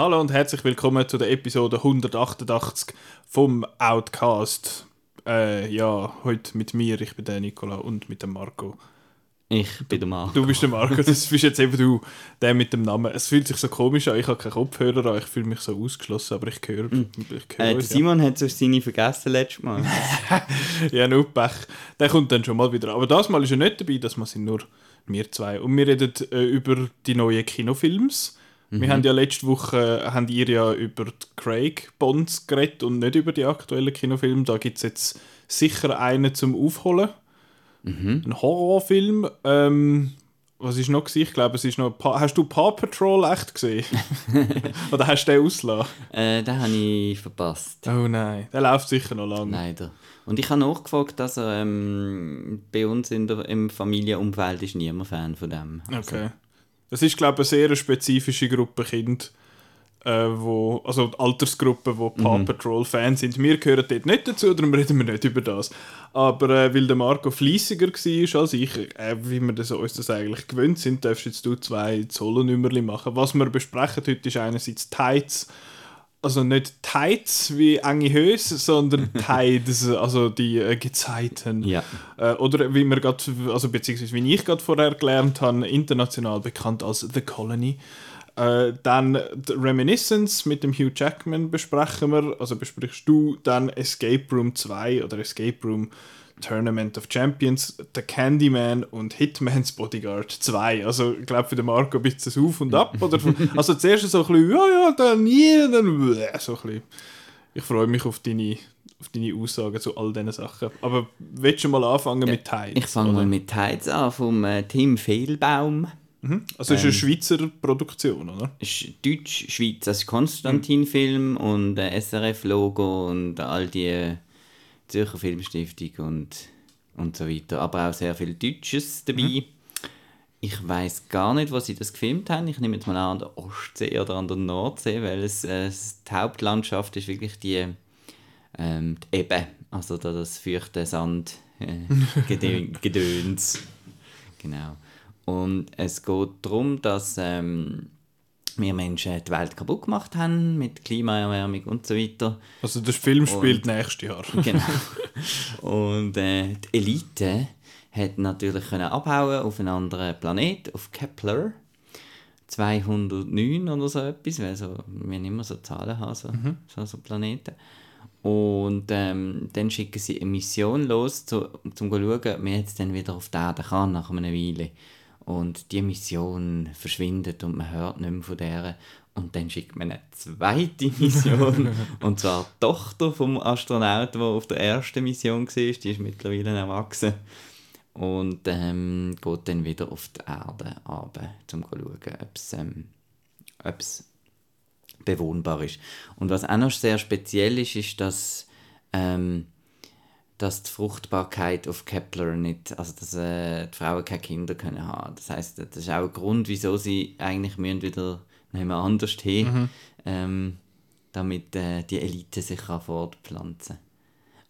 Hallo und herzlich willkommen zu der Episode 188 vom Outcast. Äh, ja, heute mit mir, ich bin der Nicola und mit dem Marco. Ich bin der Marco. Du bist der Marco, das bist jetzt eben du, der mit dem Namen. Es fühlt sich so komisch an, ich habe keinen Kopfhörer an, ich fühle mich so ausgeschlossen, aber ich höre, Mhm. ich höre Äh, uns, Simon hat sonst seine vergessen letztes Mal. ja. ja, nur Pech. Der kommt dann schon mal wieder. Aber das Mal ist er nicht dabei, das Mal sind nur wir zwei. Und wir reden äh, über die neuen Kinofilms. Wir haben ja letzte Woche, äh, haben ihr ja über die Craig Bonds geredet und nicht über die aktuellen Kinofilme. Da gibt es jetzt sicher einen zum Aufholen. Ein Horrorfilm. Ähm, was ist noch gewesen? Ich glaube, es ist noch... Pa hast du Paw Patrol echt gesehen? Oder hast du den ausgelassen? äh, den habe ich verpasst. Oh nein, der läuft sicher noch lange. Leider. Und ich habe nachgefragt, dass er ähm, bei uns in der, im Familienumfeld ist niemand Fan von dem. Also, Okay. Das ist, glaube ich, eine sehr spezifische Gruppe Kind, äh, wo, also die Altersgruppe, wo Paw Patrol Fans sind. Wir gehören dort nicht dazu, darum reden wir nicht über das. Aber äh, weil der Marco fleissiger war als ich, äh, wie wir das, uns das eigentlich gewöhnt sind, darfst jetzt du zwei Solonummerli machen. Was wir besprechen heute ist einerseits Tights, also nicht Tights wie enge Höse, sondern Tides, also die äh, Gezeiten. Ja. Äh, oder wie wir gerade, also beziehungsweise wie ich gerade vorher gelernt habe, international bekannt als The Colony. Äh, dann Reminiscence mit dem Hugh Jackman besprechen wir, also besprichst du dann Escape Room 2 oder Escape Room Tournament of Champions, The Candyman und Hitman's Bodyguard 2. Also ich glaube für den Marco ein bisschen Auf und Ab. Oder, also zuerst so ein bisschen, ja, ja, dann nie, dann so ein bisschen. Ich freue mich auf deine, auf deine Aussagen zu all diesen Sachen. Aber willst du mal anfangen mit Tides? Ich fange mal mit Tides an, vom äh, Tim Fehlbaum. Also es ist Ähm. eine Schweizer Produktion, oder? ist Deutsch-Schweiz, ist Konstantin-Film und äh, SRF-Logo und all die Zürcher Filmstiftung und, und so weiter. Aber auch sehr viel Deutsches dabei. Ich weiß gar nicht, wo sie das gefilmt haben. Ich nehme jetzt mal an, an der Ostsee oder an der Nordsee, weil es, äh, die Hauptlandschaft ist wirklich die, ähm, die Ebbe, also da das feuchte Sand äh, Gedö- Gedöns. Genau. Und es geht darum, dass ähm, wir Menschen die Welt kaputt gemacht haben mit Klimaerwärmung und so weiter. Also der Film spielt nächstes Jahr. Genau. Und äh, die Elite hat natürlich können abhauen auf einen anderen Planet, auf Kepler 209 oder so etwas, weil so, wir nicht mehr so Zahlen haben, so, so, so Planeten. Und ähm, dann schicken sie eine Mission los, zu, um zu schauen, ob man jetzt dann wieder auf die Erde kann nach einer Weile. Und die Mission verschwindet und man hört nicht mehr von der. Und dann schickt man eine zweite Mission. und zwar die Tochter vom Astronauten, der auf der ersten Mission war. Die ist mittlerweile erwachsen. Und ähm, geht dann wieder auf die Erde runter, um zu schauen, ob es ähm, ob's bewohnbar ist. Und was auch noch sehr speziell ist, ist, dass, ähm, dass die Fruchtbarkeit auf Kepler nicht, also dass äh, die Frauen keine Kinder können haben. Das heißt, das ist auch ein Grund, wieso sie eigentlich müssen wieder mehr anders hin, ähm, damit äh, die Elite sich kann fortpflanzen.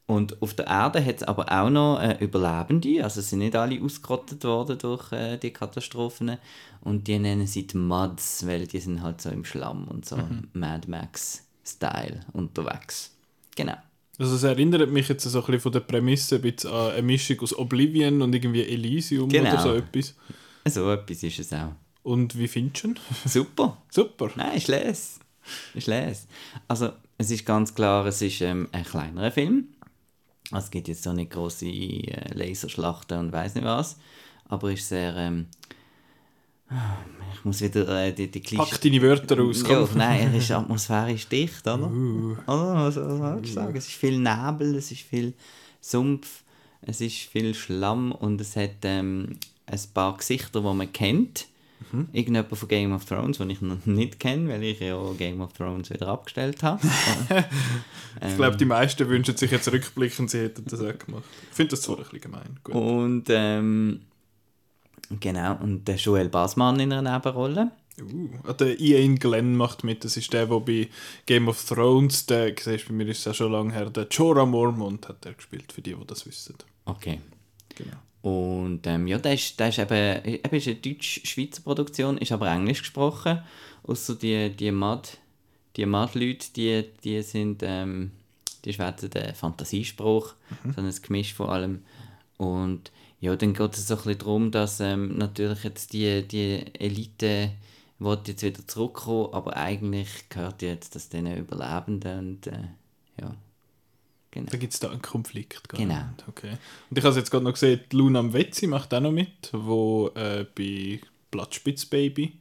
Und auf der Erde hat es aber auch noch äh, Überlebende, also sind nicht alle ausgerottet worden durch äh, die Katastrophen. Und die nennen sie die Muds, weil die sind halt so im Schlamm und so Mad Max-Style unterwegs. Genau. Also es erinnert mich jetzt so ein bisschen von der Prämisse ein bisschen an eine Mischung aus Oblivion und irgendwie Elysium Genau. oder so etwas. So etwas ist es auch. Und wie findest du ihn? Super. Super. Nein, ich lese. Ich lese. Also, es ist ganz klar, es ist ähm, ein kleinerer Film. Also, Es gibt jetzt so nicht große äh, Laserschlachten und weiß nicht was. Aber ist sehr. Ähm, ich muss wieder äh, die, die Klischee. Pack deine Wörter raus. Ja, nein, er ist atmosphärisch dicht, oder? Oder? Also, was soll ich sagen? Es ist viel Nebel, es ist viel Sumpf, es ist viel Schlamm und es hat ähm, ein paar Gesichter, die man kennt. Irgendjemand von Game of Thrones, den ich noch nicht kenne, weil ich ja Game of Thrones wieder abgestellt habe. Ich glaube, die meisten wünschen sich jetzt rückblickend, sie hätten das auch gemacht. Ich finde das zwar ein bisschen gemein. Gut. Und ähm, genau, und der Joel Bassmann in einer Nebenrolle. Uh, der Ian Glenn macht mit, das ist der, der bei Game of Thrones, der, siehst, bei mir ist es ja schon lange her, der Jorah Mormont hat er gespielt, für die, die das wissen. Okay. Genau. Und ähm, ja, der ist, der ist eben, eben ist eine deutsch-schweizer Produktion, ist aber englisch gesprochen. Außer die, die Mad, die Mad-Leute, die, die sind, ähm, die schwätzen den Fantasiespruch, mhm. so ein Gemisch von allem. Und ja, dann geht es so ein bisschen darum, dass ähm, natürlich jetzt die, die Elite will jetzt wieder zurückkommen, aber eigentlich gehört jetzt das den Überlebenden und äh, ja. Genau. Da gibt es da einen Konflikt. Genau. Okay. Und ich habe jetzt gerade noch gesehen, Luna Mvetzi macht auch noch mit, wo äh, bei Blattspitzbaby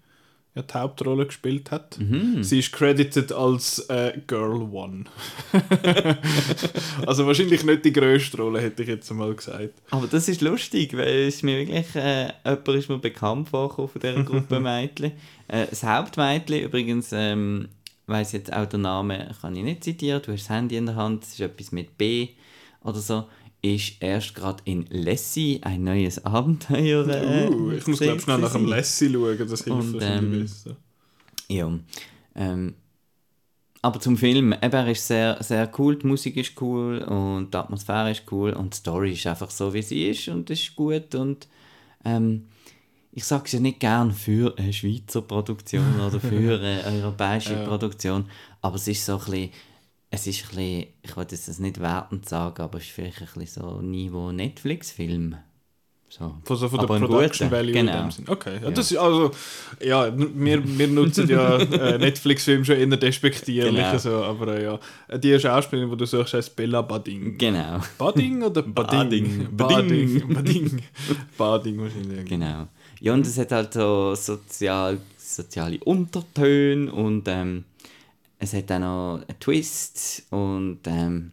ja die Hauptrolle gespielt hat. Mhm. Sie ist credited als äh, Girl One. also wahrscheinlich nicht die grösste Rolle, hätte ich jetzt mal gesagt. Aber das ist lustig, weil es mir wirklich, äh, jemand ist mir bekannt vorgekommen von dieser Gruppe Mädchen. Äh, das Hauptmädchen übrigens, ähm, weiß jetzt auch den Namen, kann ich nicht zitieren, du hast das Handy in der Hand, es ist etwas mit B oder so ist erst gerade in Lassie ein neues Abenteuer. Äh, uh, ich muss glaube schnell nach dem Lassie schauen, das hilft Und, ähm, besser. Ja. Ähm, aber zum Film, eben, er ist sehr, sehr cool, die Musik ist cool und die Atmosphäre ist cool und die Story ist einfach so, wie sie ist und ist gut und ähm, ich sage es ja nicht gern für eine Schweizer Produktion oder für eine europäische. Produktion, aber es ist so ein bisschen es ist ein bisschen, ich wollte das nicht wertend sagen, aber es ist vielleicht ein bisschen so Niveau Netflix-Film. So. Von, so von der Production Value genau. in dem Sinn. Okay, ja, ja. Das ist also, ja, wir, wir nutzen ja äh, Netflix-Filme schon eher despektierlich, genau. so, aber äh, ja. Die Schauspielerin, die du suchst, heißt Bella Bading. Genau. Bading oder Bading? Bading. Bading. Bading. Bading wahrscheinlich. Genau. Ja, und es hat halt so sozial, soziale Untertöne und ähm, es hat auch noch einen Twist und ähm,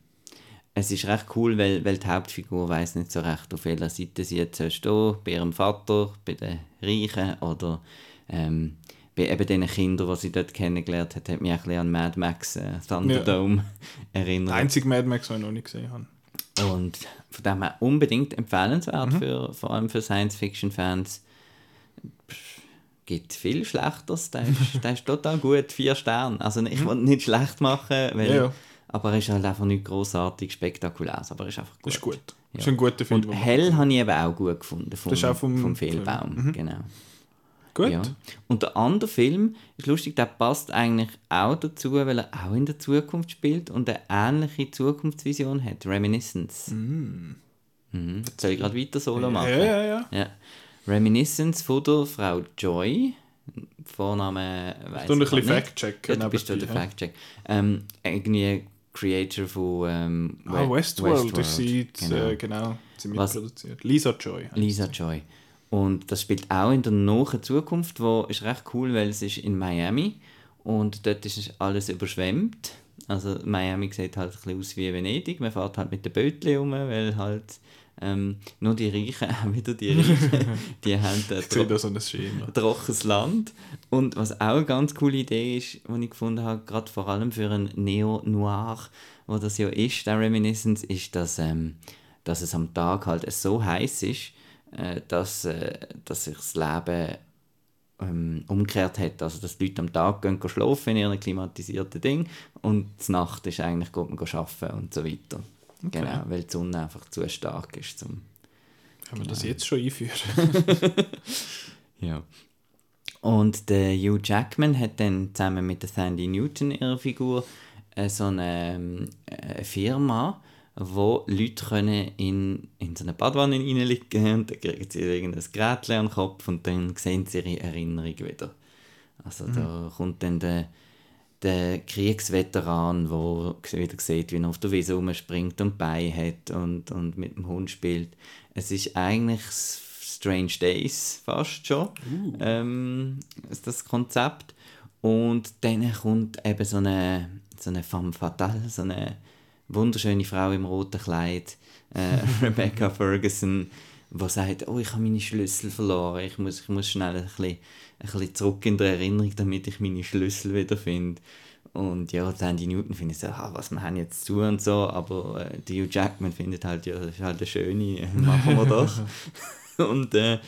es ist recht cool, weil, weil die Hauptfigur weiß nicht so recht, auf welcher Seite sie jetzt steht, bei ihrem Vater, bei den Reichen oder ähm, bei eben den Kindern, die sie dort kennengelernt hat, hat mich ein bisschen an Mad Max äh, Thunderdome ja. erinnert. Der einzige Mad Max, den ich noch nicht gesehen habe. Und von dem her unbedingt empfehlenswert, mhm. für, vor allem für Science-Fiction-Fans gibt viel Schlechteres. Der ist, der ist total gut, vier Sterne. Also ich will nicht schlecht machen, weil, ja, aber er ist halt einfach nicht großartig spektakulär. Aber er ist einfach gut. Ist gut. Ja. Ist ein guter Film. Und Hell habe ich eben auch gut gefunden. Vom, das ist auch vom, vom Fehlbaum. Mhm. Genau. Gut. Ja. Und der andere Film ist lustig, der passt eigentlich auch dazu, weil er auch in der Zukunft spielt und eine ähnliche Zukunftsvision hat. Reminiscence. Mm. Mhm. Soll ich gerade weiter solo machen? Ja, ja, ja. ja. Reminiscence von der Frau Joy. Vorname weiß ich nicht. ein bisschen Fact-checken. Du bist du der Fact-check. Ähm, irgendwie Creator von ähm, ah, Westworld, Westworld. ist sie, genau. Äh, genau, sie mitproduziert. Lisa Joy. Lisa Joy. Und das spielt auch in der nahen Zukunft, wo ist recht cool, weil es ist in Miami und dort ist alles überschwemmt. Also Miami sieht halt ein bisschen aus wie Venedig. Man fährt halt mit den Bötchen um, weil halt ähm, nur die Reichen, auch wieder die Reichen, die haben ein tro so trockenes Land. Und was auch eine ganz coole Idee ist, die ich gefunden habe, gerade vor allem für ein Neo-Noir, wo das ja ist, der Reminiscence, ist, dass, ähm, dass es am Tag halt so heiß ist, äh, dass, äh, dass sich das Leben ähm, umgekehrt hat. Also, dass die Leute am Tag gehen, gehen schlafen in ihren klimatisierten Ding und die Nacht ist eigentlich geht man arbeiten und so weiter. Okay. Genau, weil die Sonne einfach zu stark ist. Zum, Kann man das genau. jetzt schon einführen? ja. Und der Hugh Jackman hat dann zusammen mit der Sandy Newton, ihrer Figur, äh, so eine, ähm, eine Firma, wo Leute können in, in so eine Badwanne reinlegen können und dann kriegen sie irgendein Gerät an den Kopf und dann sehen sie ihre Erinnerung wieder. Also mhm. da kommt dann der der Kriegsveteran, der wieder sieht, wie er auf der Wiese rumspringt und Bein hat und, und mit dem Hund spielt. Es ist eigentlich Strange Days fast schon, uh. ähm, das Konzept. Und dann kommt eben so eine, so eine femme fatale, so eine wunderschöne Frau im roten Kleid, äh, Rebecca Ferguson, die sagt, oh, ich habe meine Schlüssel verloren, ich muss, ich muss schnell ein bisschen ein bisschen zurück in der Erinnerung, damit ich meine Schlüssel wieder finde. Und ja, Sandy Newton findet so, ah, was wir haben jetzt zu und so, aber äh, Hugh Jackman findet halt, ja, das ist halt eine schöne, machen wir doch. und äh,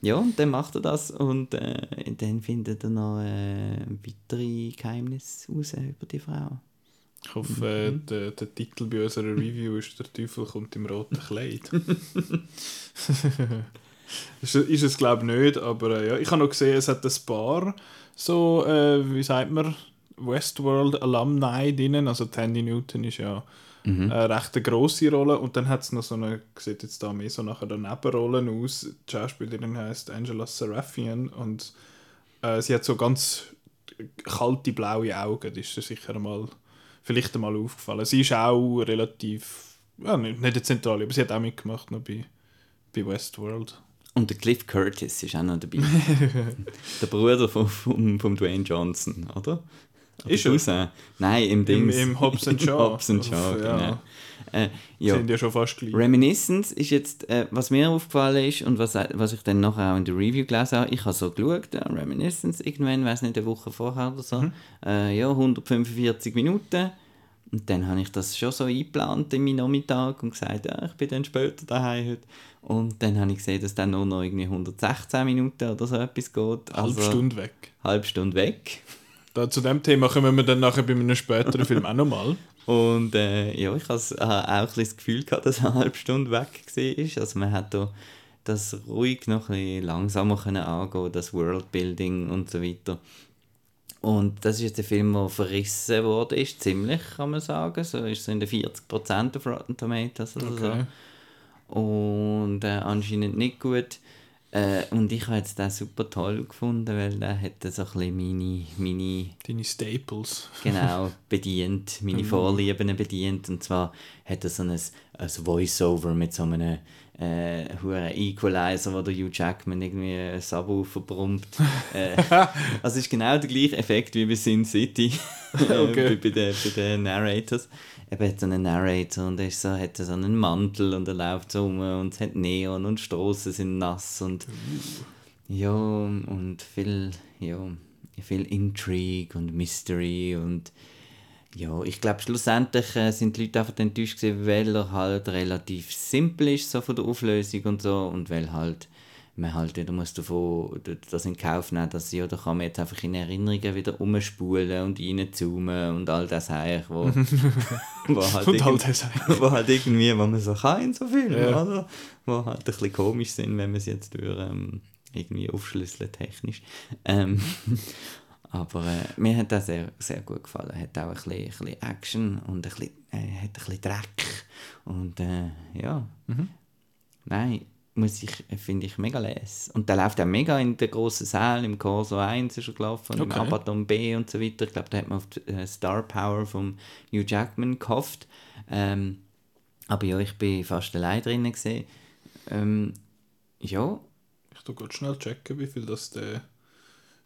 ja, und dann macht er das und äh, dann findet er noch äh, weitere Geheimnisse raus über die Frau. Ich hoffe, äh, der, der Titel bei unserer Review ist «Der Teufel kommt im roten Kleid». ist, ist es glaube ich nicht, aber äh, ja. ich habe noch gesehen, es hat ein paar so, äh, wie sagt man, Westworld Alumni drinnen, also Tandy Newton ist ja Mhm. eine recht grosse Rolle und dann hat es noch so eine, sieht jetzt da mehr so nachher der Nebenrollen aus, die Schauspielerin heißt Angela Serafian und äh, sie hat so ganz kalte blaue Augen, das ist sicher mal, vielleicht einmal aufgefallen. Sie ist auch relativ, ja, nicht, nicht eine zentrale, aber sie hat auch mitgemacht noch bei, bei Westworld. Und der Cliff Curtis ist auch noch dabei. der Bruder von, von, von Dwayne Johnson, oder? Oder Ist er? Nein, im Ding. im Hobbs and Shaw. Hobbs and Shaw, Ja. Äh, Ja. Sind ja schon fast gleich. Reminiscence ist jetzt, äh, was mir aufgefallen ist und was, was ich dann nachher auch in der Review gelesen habe, ich habe so geschaut, ja, Reminiscence, irgendwann, weiß nicht, eine Woche vorher oder so, äh, ja, 145 Minuten. Und dann habe ich das schon so eingeplant in meinen Nachmittag und gesagt, ja, ich bin dann später daheim heute. Und dann habe ich gesehen, dass dann nur noch irgendwie 116 Minuten oder so etwas geht. Halbe Stunde weg. Halbe Stunde weg. Da, zu dem Thema kommen wir dann nachher bei einem späteren Film auch nochmal. Und äh, ja, ich has, äh, auch ein das Gefühl gehabt, dass eine halbe Stunde weg war. Also man hat da das ruhig noch ein bisschen langsamer können angehen, das Worldbuilding und so weiter. Und das ist jetzt ein Film, der verrissen worden ist, ziemlich, kann man sagen. So ist es in den 40% auf Rotten Tomatoes oder Okay. so. Und äh, anscheinend nicht gut. Äh, und ich habe jetzt den super toll gefunden, weil der hat so ein bisschen meine, meine Deine Staples. genau bedient, meine Vorlieben bedient. Und zwar hat er so ein, ein Voice-Over mit so einem äh, Equalizer, wo der Hugh Jackman irgendwie ein Subwoofer brummt. äh, also es ist genau der gleiche Effekt wie bei Sin City äh, Okay. bei, bei, den, bei den Narrators. Er hat so einen Narrator und er ist so, hat so einen Mantel und er läuft so rum und es hat Neon und Straßen sind nass und ja, und viel, ja, viel Intrigue und Mystery und ja, ich glaube schlussendlich äh, sind die Leute einfach enttäuscht gewesen, weil er halt relativ simpel ist, so von der Auflösung und so und weil halt man halt wieder muss davon das in Kauf nehmen, dass ja, da kann man jetzt einfach in Erinnerungen wieder umspulen und reinzoomen und all das eigentlich, wo, wo halt Und all das wo halt irgendwie, was man so kann in so Filmen, Ja. oder? Wo halt ein bisschen komisch sind, wenn man es jetzt durch ähm, irgendwie aufschlüsselt technisch. Ähm, aber äh, mir hat das sehr, sehr gut gefallen. Hat auch ein bisschen, ein bisschen Action und ein bisschen, äh, hat ein bisschen Dreck. Und äh, ja, nein, muss ich, äh, finde ich mega les. Und der läuft auch mega in den grossen Saal, im Corso 1 ist er gelaufen, Okay. im Abaddon B und so weiter. Ich glaube, da hat man auf die äh, Star Power von Hugh Jackman gehofft. Ähm, aber ja, ich bin fast allein drinnen gesehen. Ähm, ja, Ich tu gerade schnell checken, wie viel das der,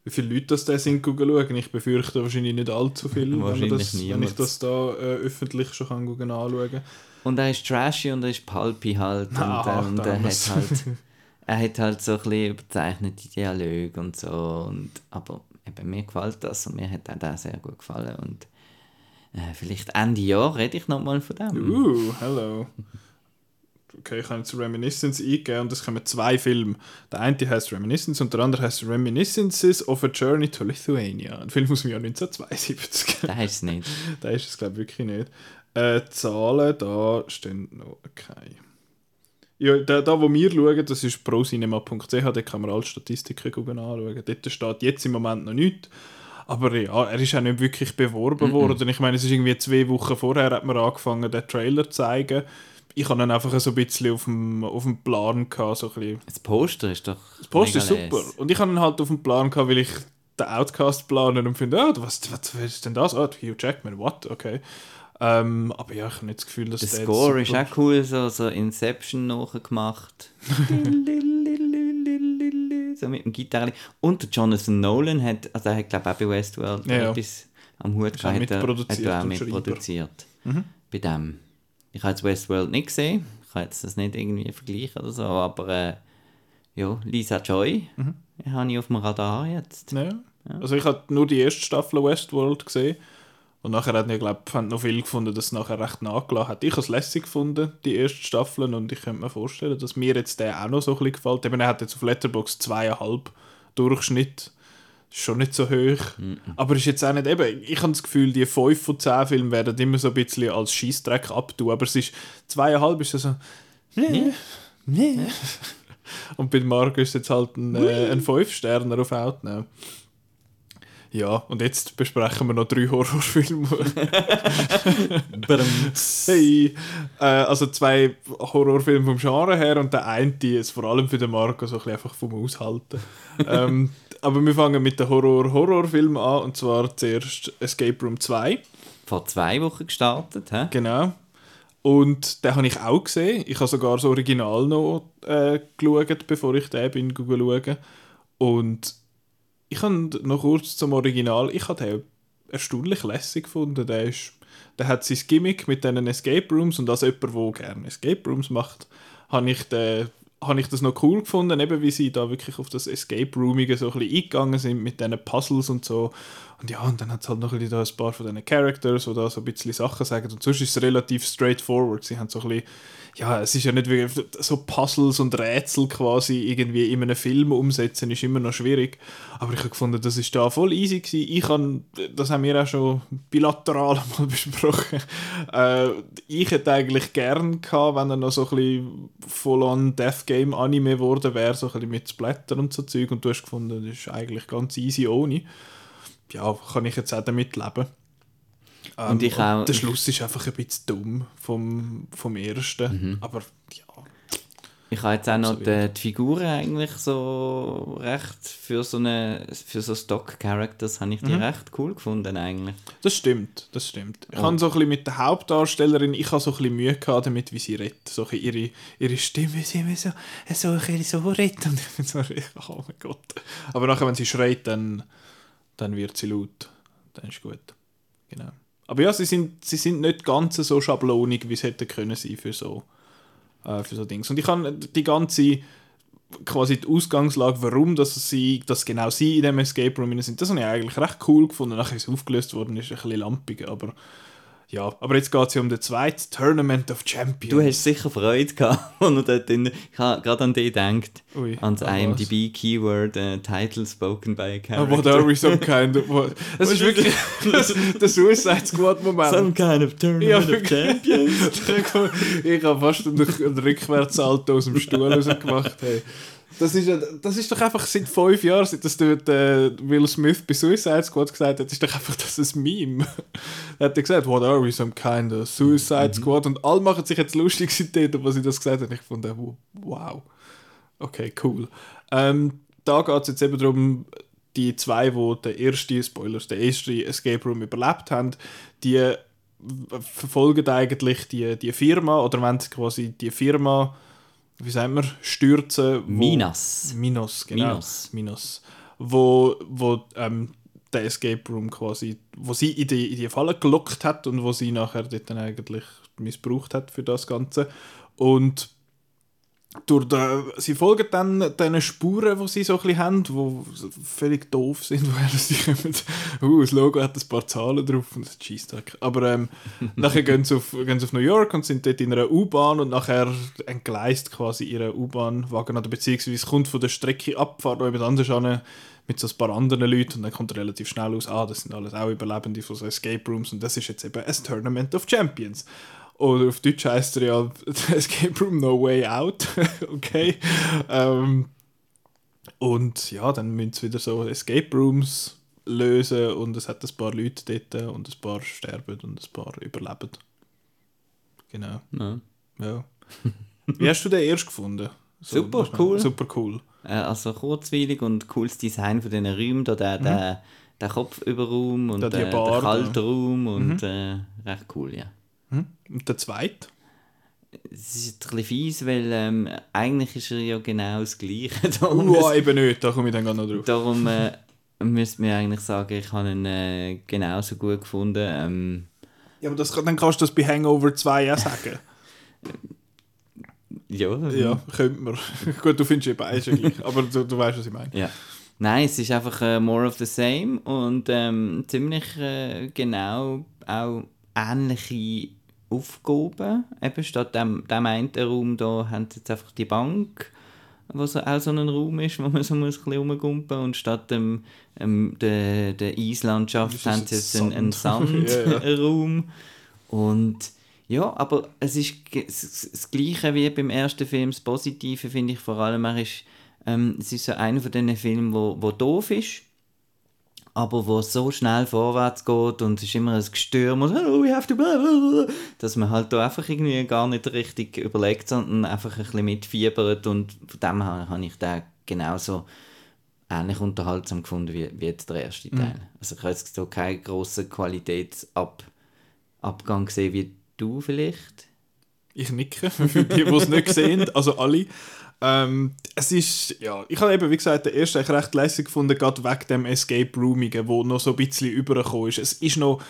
wie viele Leute das der sind schauen. Ich befürchte wahrscheinlich nicht allzu viel, wenn, das, wenn ich das da äh, öffentlich schon kann anschauen. Und er ist trashy und er ist pulpy halt. Und, Ah, äh, und er, hat halt, er hat halt so ein bisschen überzeichnete Dialoge und so. Und, aber eben, mir gefällt das und mir hat auch der sehr gut gefallen. Und äh, vielleicht Ende Jahr rede ich nochmal von dem. Uh, hello. Okay, ich habe jetzt Reminiscence eingegeben und es kommen zwei Filme. Der eine heißt Reminiscence und der andere heißt Reminiscences of a Journey to Lithuania. Ein Film aus dem Jahr 1972. Das ist es nicht. da ist es, glaube ich, wirklich nicht. Äh, Zahlen, da stehen noch keine. Ja, da, da, wo wir schauen, das ist procinema.ch, da kann man alle Statistiken anschauen. Dort steht jetzt im Moment noch nichts. Aber ja, er ist auch nicht wirklich beworben worden. Ich meine, es ist irgendwie zwei Wochen vorher hat man angefangen, den Trailer zu zeigen. Ich hatte ihn einfach so ein bisschen auf dem, auf dem Plan gehabt, so ein bisschen. Das Poster ist doch. Das Post ist super. les. Und ich habe ihn halt auf dem Plan gehabt, weil ich den Outcast plane und finde, ah, was, was, was ist denn das? Ah, Hugh Jackman, what? Okay. Ähm, aber ja, ich habe nicht das Gefühl, dass Der Score ist auch cool, so, so Inception nachgemacht. so mit dem Gitarre. Und der Jonathan Nolan hat, also er hat glaube ich auch bei Westworld Ja, ja. etwas am Hut gehabt, hat er, hat mitproduziert er auch mitproduziert. Mhm. Bei dem. Ich habe jetzt Westworld nicht gesehen, ich kann jetzt das nicht irgendwie vergleichen oder so, aber äh, ja, Lisa Joy Mhm. habe ich auf dem Radar jetzt. Ja. Also ich habe nur die erste Staffel Westworld gesehen Und nachher hat ich glaube noch viel gefunden, dass es nachher recht nachgelassen hat. Ich habe es lässig gefunden, die ersten Staffeln, und ich könnte mir vorstellen, dass mir jetzt der auch noch so ein bisschen gefällt. Eben, er hat jetzt auf Letterboxd zweieinhalb Durchschnitt. Ist schon nicht so hoch. Mhm. Aber ist jetzt auch nicht eben, ich habe das Gefühl, die 5 von 10 Filme werden immer so ein bisschen als Scheißdreck abtun. Aber es ist zweieinhalb ist so. Nee. Nee. Und bei Marco ist jetzt halt ein, äh, ein 5-Sterner auf Outnow. Ja, und jetzt besprechen wir noch drei Horrorfilme. hey! Äh, also zwei Horrorfilme vom Genre her und der eine ist vor allem für den Marco so ein bisschen einfach vom Aushalten. ähm, aber wir fangen mit dem Horror-Horrorfilm an und zwar zuerst Escape Room 2. Vor zwei Wochen gestartet, hä? Genau. Und den habe ich auch gesehen. Ich habe sogar das Original noch äh, geschaut, bevor ich den bin schauen. Und ich habe noch kurz zum Original. Ich habe den erstaunlich lässig gefunden. Der, ist, der hat sein Gimmick mit diesen Escape Rooms und als jemand, der gerne Escape Rooms macht, habe ich, den, habe ich das noch cool gefunden, eben wie sie da wirklich auf das Escape Roomige so ein bisschen eingegangen sind mit diesen Puzzles und so. Und ja, und dann hat es halt noch ein, da ein paar von diesen Characters, die da so ein bisschen Sachen sagen. Und sonst ist es relativ straightforward. Sie haben so ein bisschen ja, es ist ja nicht wie so Puzzles und Rätsel quasi irgendwie in einem Film umsetzen, ist immer noch schwierig. Aber ich habe gefunden, das ist da voll easy gewesen. Ich kann, das haben wir auch schon bilateral mal besprochen. Äh, ich hätte eigentlich gern gehabt, wenn er noch so ein bisschen full-on Death Game Anime geworden wäre, so ein bisschen mit Splatter und so Zeug. Und du hast gefunden, das ist eigentlich ganz easy ohne. Ja, kann ich jetzt auch damit leben. Ähm, Und ich auch- der Schluss ist einfach ein bisschen dumm vom, vom ersten. Mhm. Aber ja. Ich habe jetzt auch noch die, die Figuren eigentlich so recht für so eine für so Stock-Characters habe ich die recht cool gefunden eigentlich. Das stimmt, das stimmt. Ich Oh. habe so ein bisschen mit der Hauptdarstellerin, ich habe so ein bisschen Mühe gehabt damit, wie sie redet. So ihre, ihre Stimme, sie immer so, so ein so redet. Und ich bin so, oh mein Gott. Aber nachher, wenn sie schreit, dann, dann wird sie laut. Dann ist gut. Genau. Aber ja, sie sind, sie sind nicht ganz so schablonig, wie es hätte können sein für so, äh, für so Dings. Und ich habe die ganze quasi die Ausgangslage, warum dass sie, dass genau sie in dem Escape Room sind, das habe ich eigentlich recht cool gefunden. Nachher ist es aufgelöst worden, ist ein bisschen lampig, aber ja. Aber jetzt geht es ja um den zweiten Tournament of Champions. Du hast sicher Freude gehabt, als du dort drin, ich habe gerade an dich gedacht, Ui, an das? IMDb-Keyword äh, Title spoken by a Ah, character. What are we some kind of... What? Das ist wirklich das, der Suicide Squad-Moment. Some kind of tournament Ja, of champions. ich habe fast einen, einen Rückwärtssalto aus dem Stuhl rausgemacht. Hey. Das, ist, das ist doch einfach seit fünf Jahren, seit das dort, äh, Will Smith bei Suicide Squad gesagt hat, ist doch einfach das ein Meme. er hat gesagt, what are we, some kind of Suicide Squad? Und alle machen sich jetzt lustig seitdem, was sie das gesagt haben. Ich fand, äh, wow. Okay, cool. Ähm, da geht es jetzt eben darum, die zwei, die den ersten, Spoilers, den ersten Escape Room überlebt haben, die verfolgen eigentlich die, die Firma oder wenn sie quasi die Firma, wie sagen wir, stürzen. wo- Minas. Minos, genau. Minos. Minos. Wo, wo ähm, der Escape Room quasi, wo sie in die, in die Falle gelockt hat und wo sie nachher dort dann eigentlich missbraucht hat für das Ganze. Und durch den, sie folgen dann diesen Spuren, die sie so ein bisschen haben, die völlig doof sind, woher sie kommen. Uh, das Logo hat ein paar Zahlen drauf und das ist Scheissdreck. Aber ähm, nachher gehen sie, auf, gehen sie auf New York und sind dort in einer U-Bahn und nachher entgleist quasi ihre U-Bahn-Wagen oder beziehungsweise kommt von der Strecke ab, fährt noch jemand anders an mit so ein paar anderen Leuten und dann kommt relativ schnell aus, ah, das sind alles auch Überlebende von so Escape Rooms und das ist jetzt eben ein Tournament of Champions. Oder auf Deutsch heißt er ja Escape Room No Way Out. okay. Ähm, und ja, dann müssen sie wieder so Escape Rooms lösen und es hat ein paar Leute dort und ein paar sterben und ein paar überleben. Genau. Ja. Ja. Wie hast du den erst gefunden? Super cool. Super cool. Äh, also kurzweilig und cooles Design von diesen Räumen, da der, der, der Kopfüberraum und Da der, Bar, der da. kalte Raum und äh, recht cool, ja. Hm? Und der zweite? Es ist ein bisschen fies, weil ähm, eigentlich ist er ja genau das Gleiche. Darum, Oh, eben nicht, da komme ich dann gar noch drauf. darum äh, müsste man eigentlich sagen, ich habe ihn äh, genauso gut gefunden. Ähm, Ja, aber das, dann kannst du das bei Hangover 2 auch sagen. ja, ja, könnte man. Gut, du findest ja beides gleich, aber du, du weißt, was ich meine. Ja. Nein, es ist einfach äh, more of the same und ähm, ziemlich äh, genau auch ähnliche Aufgaben. Eben statt dem, dem einen Raum da haben sie jetzt einfach die Bank, wo so, auch so ein Raum ist, wo man so ein bisschen rumgumpen und statt dem, ähm, der, der Eislandschaft haben sie jetzt einen, einen Sandraum. ja, ja. Und ja, aber es ist das Gleiche wie beim ersten Film. Das Positive finde ich vor allem, er ist, ähm, es ist so einer von diesen Filmen, wo, wo doof ist aber wo es so schnell vorwärts geht und es ist immer ein Gestürm und oh, we have to dass man halt da einfach irgendwie gar nicht richtig überlegt, sondern einfach ein bisschen mitfiebert und von dem her habe ich den genauso ähnlich unterhaltsam gefunden wie, wie jetzt der erste mhm. Teil. Mhm. Also ich habe jetzt so keinen grossen Qualitätsabgang gesehen wie du vielleicht. Ich nicke, für die, die es nicht sehen, also alle. Ähm, es ist, ja, ich habe eben, wie gesagt, den ersten recht lässig gefunden, gerade wegen dem Escape Roomigen, wo noch so ein bisschen übergekommen ist. Es ist noch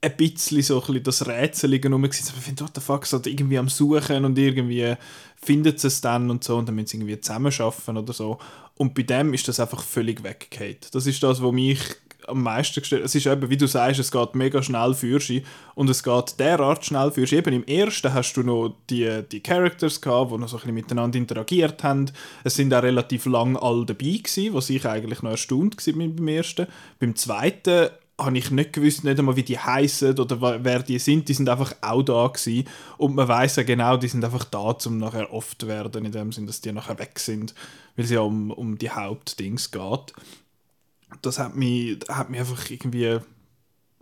ein bisschen so ein bisschen das Rätseligen rum gewesen. Aber ich finde, what the fuck, so irgendwie am Suchen und irgendwie findet es dann und so und dann müssen sie irgendwie zusammenarbeiten oder so. Und bei dem ist das einfach völlig weggehauen. Das ist das, was mich am meisten gestellt. Es ist eben, wie du sagst, es geht mega schnell für sie und es geht derart schnell für sie. Eben im ersten hast du noch die, die Characters gehabt, die noch so ein bisschen miteinander interagiert haben. Es sind auch relativ lang alle dabei gewesen, was ich eigentlich noch erstaunt war beim ersten. Beim zweiten habe ich nicht gewusst, nicht einmal wie die heißen oder wer die sind. Die sind einfach auch da gewesen. und man weiß ja genau, die sind einfach da, um nachher oft werden, in dem Sinn, dass die nachher weg sind, weil es ja um, um die Hauptdings geht das hat mich, hat mich einfach irgendwie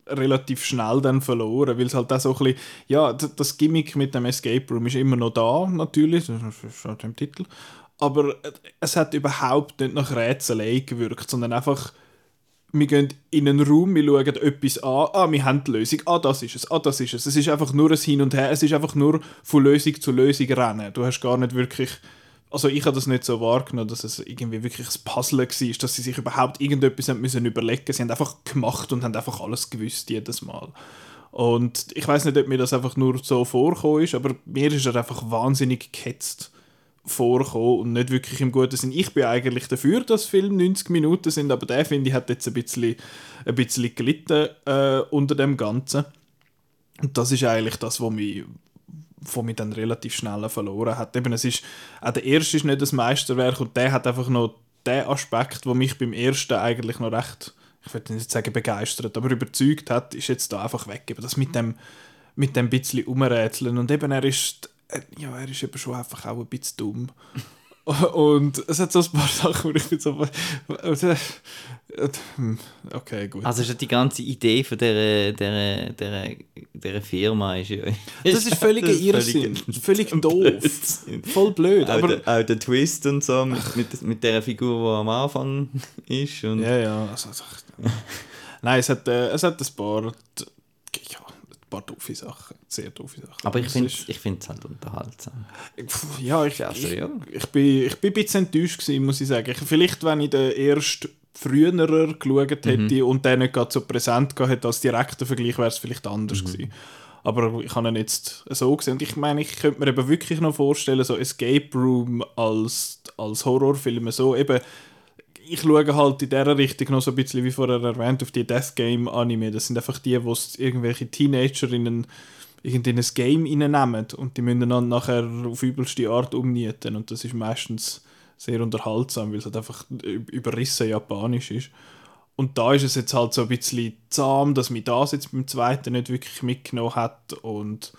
relativ schnell dann verloren, weil es halt auch so ein bisschen, ja, das Gimmick mit dem Escape Room ist immer noch da, natürlich, das steht im Titel, aber es hat überhaupt nicht nach Rätselei gewirkt, sondern einfach, wir gehen in einen Raum, wir schauen etwas an, ah, wir haben die Lösung, ah, das ist es, ah, das ist es. Es ist einfach nur ein Hin und Her, es ist einfach nur von Lösung zu Lösung rennen. Du hast gar nicht wirklich also ich habe das nicht so wahrgenommen, dass es irgendwie wirklich ein Puzzle war, dass sie sich überhaupt irgendetwas haben müssen überlegen Sie haben einfach gemacht und haben einfach alles gewusst jedes Mal. Und ich weiß nicht, ob mir das einfach nur so vorgekommen ist, aber mir ist er einfach wahnsinnig gehetzt vorgekommen und nicht wirklich im guten Sinn. Ich bin eigentlich dafür, dass Film 90 Minuten sind, aber der, finde ich, hat jetzt ein bisschen, ein bisschen gelitten äh, unter dem Ganzen. Und das ist eigentlich das, was mich, von mich dann relativ schnell verloren hat. Eben, es ist, auch der erste ist nicht das Meisterwerk und der hat einfach noch den Aspekt, der mich beim ersten eigentlich noch recht, ich würde nicht sagen begeistert, aber überzeugt hat, ist jetzt da einfach weg. Eben das mit dem, mit dem bisschen umrätseln und eben er ist, ja, er ist eben schon einfach auch ein bisschen dumm. Und es hat so ein paar Sachen, wo ich bin so. Okay, gut. Also die ganze Idee von dieser, dieser, dieser, dieser Firma ist ja. Das ist völlig Irrsinn. Völlig, völlig doof. Voll blöd. Auch, aber der, auch der Twist und so mit, mit, mit der Figur, die am Anfang ist. Und ja, ja. Also, also, nein, es hat, äh, es hat ein paar paar doofe Sachen, sehr doofe Sachen. Aber ich finde es ist... halt unterhaltsam. Ja, ich, also, ich, ja. ich, bin, ich bin ein bisschen enttäuscht gewesen, muss ich sagen. Vielleicht, wenn ich den erst früher geschaut hätte mhm. und der nicht gerade so präsent gehabt hätte als direkter Vergleich, wäre es vielleicht anders mhm. gewesen. Aber ich habe ihn jetzt so gesehen. Und ich meine, ich könnte mir eben wirklich noch vorstellen, so Escape Room als, als Horrorfilm, so eben ich schaue halt in dieser Richtung noch so ein bisschen, wie vorher erwähnt, auf die Death Game Anime. Das sind einfach die, wo irgendwelche Teenagerinnen in ein Game reinnehmen und die müssen dann nachher auf übelste Art umnieten. Und das ist meistens sehr unterhaltsam, weil es halt einfach überrissen japanisch ist. Und da ist es jetzt halt so ein bisschen zahm, dass mich das jetzt beim zweiten nicht wirklich mitgenommen hat. Und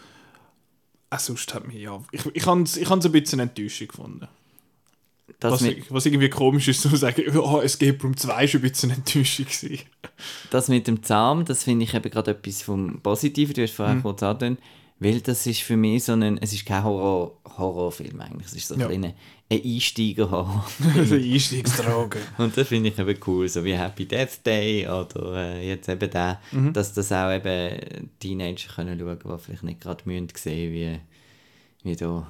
äh, sonst hat mich ja. Ich, ich habe es ich ein bisschen enttäuschend gefunden was, mit, was, irgendwie komisch ist, zu sagen, oh, es geht um zwei schon ein bisschen Enttäuschung gewesen. Das mit dem Zaum, das finde ich eben gerade etwas vom Positiven, du hast vorher mhm. kurz angetönt, weil das ist für mich so ein, es ist kein Horror, Horrorfilm eigentlich, es ist so ja. ein, ein Einsteiger-Horror. ein Einstiegsdroge. Und das finde ich eben cool, so wie Happy Death Day oder äh, jetzt eben der, mhm. dass das auch eben Teenager können schauen, die vielleicht nicht gerade sehen wie, wie da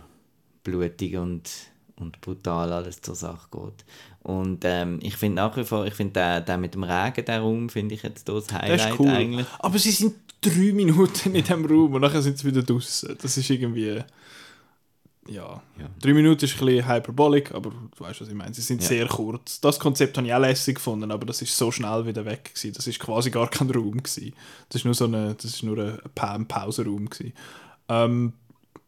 blutig und und brutal alles zur Sache geht. Und ähm, ich finde nach wie vor, ich finde den, den mit dem Regen, der Raum, finde ich jetzt das Highlight das ist cool. eigentlich. Aber sie sind drei Minuten in diesem Raum und nachher sind sie wieder draußen. Das ist irgendwie... ja. Ja. Drei Minuten ist ein bisschen hyperbolic, aber du weißt, was ich meine. Sie sind Ja. sehr kurz. Das Konzept habe ich auch lässig gefunden, aber das ist so schnell wieder weg gewesen. Das ist quasi gar kein Raum gewesen. Das ist nur so eine, das ist nur ein Pausenraum gewesen. Ähm,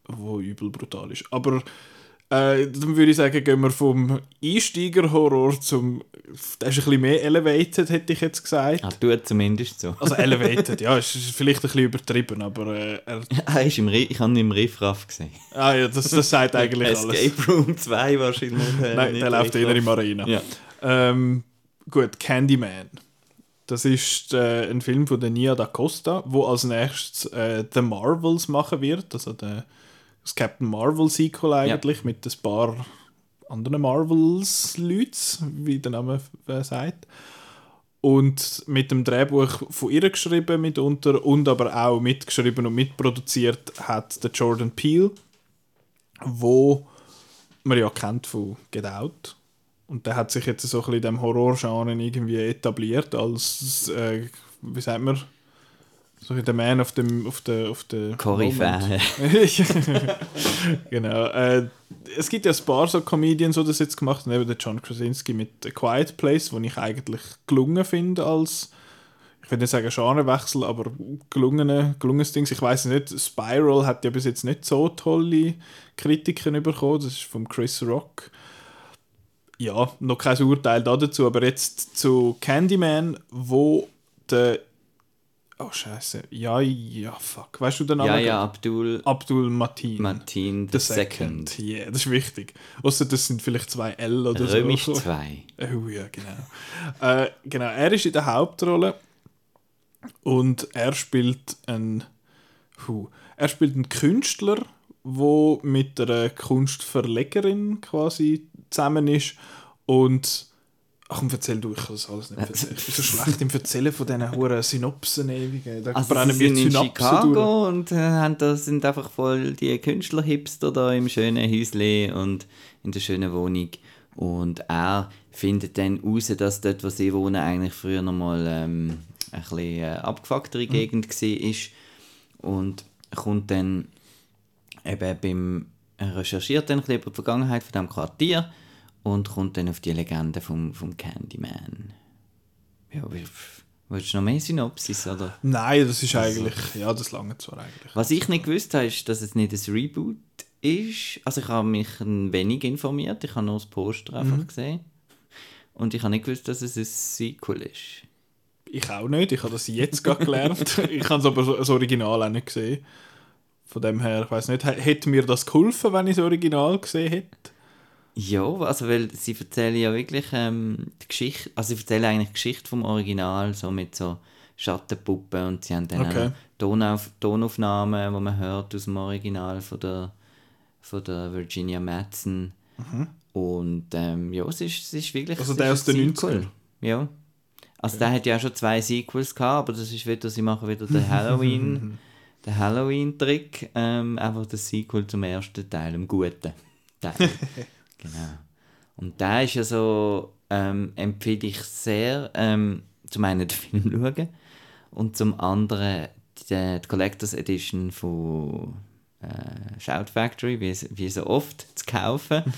wo übel brutal ist. Aber äh, dann würde ich sagen, gehen wir vom Einsteiger-Horror zum, der ist ein bisschen mehr elevated, hätte ich jetzt gesagt. Ah, tut zumindest so. Also elevated, ja, ist ist vielleicht ein bisschen übertrieben, aber äh, er, er ist im ich habe ihn im Riffraff gesehen. ah, ja, das, das sagt eigentlich alles. Escape Room 2 wahrscheinlich. äh, Nein, der läuft eher im Arena. Ja. Ähm, gut, Candyman. Das ist äh, ein Film von der Nia da Costa, wo als nächstes äh, The Marvels machen wird. Also der, das Captain Marvel Sequel eigentlich mit ein paar anderen Marvels-Leuten, wie der Name sagt. Und mit dem Drehbuch von ihr geschrieben mitunter und aber auch mitgeschrieben und mitproduziert hat der Jordan Peele, wo man ja kennt von Get Out. Und der hat sich jetzt so ein bisschen in dem Horrorgenre irgendwie etabliert als, äh, wie sagt man, so der Man auf dem, auf der, auf der Koryphäe. genau. Äh, es gibt ja ein paar so Comedians, die das jetzt gemacht haben, eben der John Krasinski mit A Quiet Place, wo ich eigentlich gelungen finde als, ich würde nicht sagen Genrewechsel, aber gelungene, gelungenes Ding. Ich weiß nicht, Spiral hat ja bis jetzt nicht so tolle Kritiken bekommen, das ist von Chris Rock. Ja, noch kein Urteil da dazu, aber jetzt zu Candyman, wo der Oh Scheiße. Ja, ja, fuck. Weißt du den Namen? Ja, ja, Abdul Abdul Matin. Martin The the Second. Second. Yeah, das ist wichtig. Außer das sind vielleicht zwei L oder Römisch so. 2. Oh ja, genau. äh, genau, er ist in der Hauptrolle und er spielt einen, puh, er spielt einen Künstler, wo mit einer Kunstverlegerin quasi zusammen ist und Ach komm, erzähl du, ich kann das alles nicht erzählen. Ich bin so schlecht im Erzählen von diesen hohen Synopsen ewig. Da Also brennen die in Synapsen durch. Chicago und äh, haben da, sind einfach voll die Künstlerhipster da im schönen Häusle und in der schönen Wohnung. Und er findet dann raus, dass dort, wo sie wohnen, eigentlich früher noch mal ähm, ein bisschen äh, abgefucktere Gegend war. Und kommt dann eben beim er recherchiert dann ein bisschen über die Vergangenheit von diesem Quartier und kommt dann auf die Legende vom, vom Candyman. Ja, willst du noch mehr Synopsis, oder? Nein, das ist eigentlich, ja, das lange zwar eigentlich. Was ich nicht gewusst habe, ist, dass es nicht ein Reboot ist. Also ich habe mich ein wenig informiert, ich habe nur das Poster einfach gesehen. Und ich habe nicht gewusst, dass es ein Sequel ist. Ich auch nicht, ich habe das jetzt gerade gelernt. ich habe es aber das Original auch nicht gesehen. Von dem her, ich weiß nicht, hätte mir das geholfen, wenn ich das Original gesehen hätte? Ja, also weil sie erzählen ja wirklich ähm, die Geschichte, also sie erzählen eigentlich die Geschichte vom Original, so mit so Schattenpuppen und sie haben dann Okay. Tonauf Tonaufnahmen, die man hört aus dem Original von der, von der Virginia Madsen. Und ähm, ja, es ist, es ist wirklich Also der aus den ein Sequel. 90ern? Ja. Also der hat ja auch schon zwei Sequels gehabt, aber das ist wieder, sie machen wieder den Halloween, den Halloween-Trick, ähm, einfach das Sequel zum ersten Teil, dem guten Teil. genau. Und da ist ja so, ähm, empfehle ich sehr, ähm, zum einen den Film schauen und zum anderen die, die Collectors Edition von äh, Shout Factory, wie, wie so oft, zu kaufen.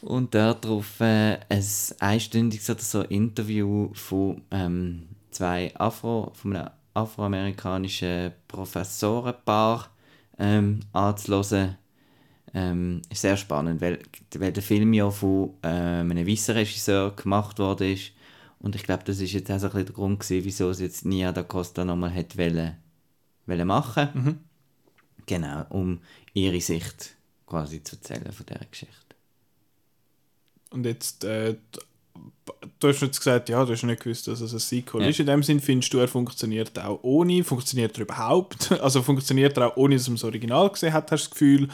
Und dort drauf äh, ein einstündiges oder so Interview von ähm, zwei Afro, von einem afroamerikanischen Professorenpaar ähm, anzuhören. Ähm, ist sehr spannend, weil, weil der Film ja von ähm, einem weißen Regisseur gemacht worden ist. Und ich glaube, das ist jetzt auch so ein bisschen der Grund gewesen, wieso es jetzt Nia da Costa nochmal hat wollen, wollen machen. Genau, um ihre Sicht quasi zu erzählen von dieser Geschichte. Und jetzt, äh, du hast jetzt gesagt, ja, du hast nicht gewusst, dass es ein Sequel Ja. ist. In dem Sinn findest du, er funktioniert auch ohne. Funktioniert er überhaupt? Also funktioniert er auch ohne, dass man das Original gesehen hat, hast du das Gefühl?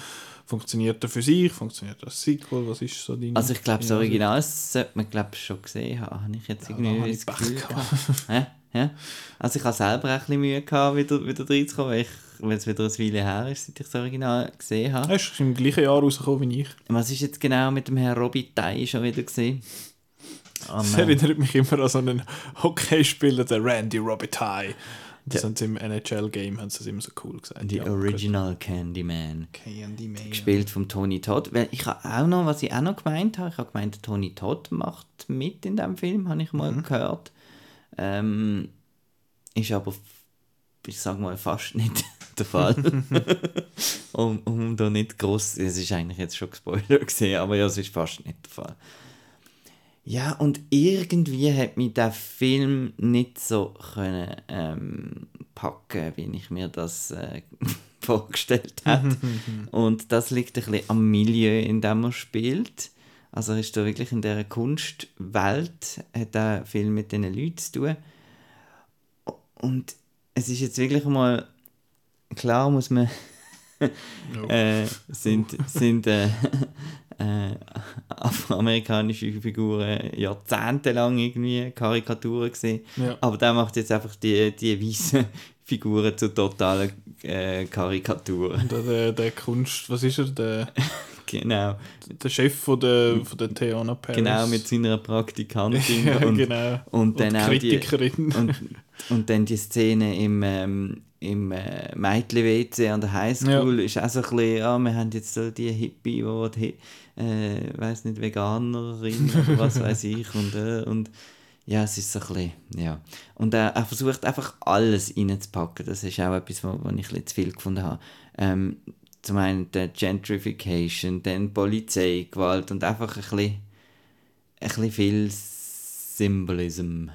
Funktioniert er für sich? Funktioniert er als Sequel? Was ist so dein... Also ich glaube, das deine Original sollte man glaub, schon gesehen haben. Habe ich jetzt Ja, irgendwie das Gefühl. Ja, ja. Also ich habe selber ein bisschen Mühe gehabt, wieder, wieder reinzukommen, weil, ich, weil es wieder eine Weile her ist, seit ich das Original gesehen habe. Hast du im gleichen Jahr rausgekommen wie ich? Was ist jetzt genau mit dem Herrn Robitaille schon wieder gesehen? Am, Das erinnert mich immer an so einen Hockeyspieler, der Randy Robitaille. Das haben sie im NHL-Game haben sie das immer so cool gesagt. Die ja, Original Candyman. Candyman. Gespielt vom Tony Todd. Weil ich habe auch noch, was ich auch noch gemeint habe, ich habe gemeint, Tony Todd macht mit in dem Film, habe ich mal Mhm. gehört. Ähm, ist aber, ich sage mal, fast nicht der Fall. um, um da nicht groß, es ist eigentlich jetzt schon gespoilert gesehen, aber ja, es ist fast nicht der Fall. Ja, und irgendwie hat mich der Film nicht so können, ähm, packen, wie ich mir das äh, vorgestellt hätte. und das liegt ein bisschen am Milieu, in dem er spielt. Also er ist da wirklich in dieser Kunstwelt, hat der Film mit diesen Leuten zu tun. Und es ist jetzt wirklich mal, klar muss man äh, sind, sind äh, äh, afroamerikanische Figuren jahrzehntelang irgendwie Karikaturen gesehen. Ja. Aber der macht jetzt einfach die, die weißen Figuren zu totalen äh, Karikaturen. Der, der, der Kunst, was ist er? Der, Genau. der Chef von der, von der Theona Paris. Genau, mit seiner Praktikantin ja, und, genau. und dann auch die, Kritikerin. und, und dann die Szene im, ähm, im äh, Mädchen-WC an der Highschool ist auch so ein bisschen, ja, wir haben jetzt so die Hippie, die, die äh, weiß nicht, Veganerin oder was weiß ich und, äh, und ja, es ist so ein bisschen, ja. Und äh, er versucht einfach alles reinzupacken, das ist auch etwas, was ich ein bisschen zu viel gefunden habe. Ähm, zum einen die Gentrification, dann Polizeigewalt und einfach ein bisschen, ein bisschen viel Symbolism.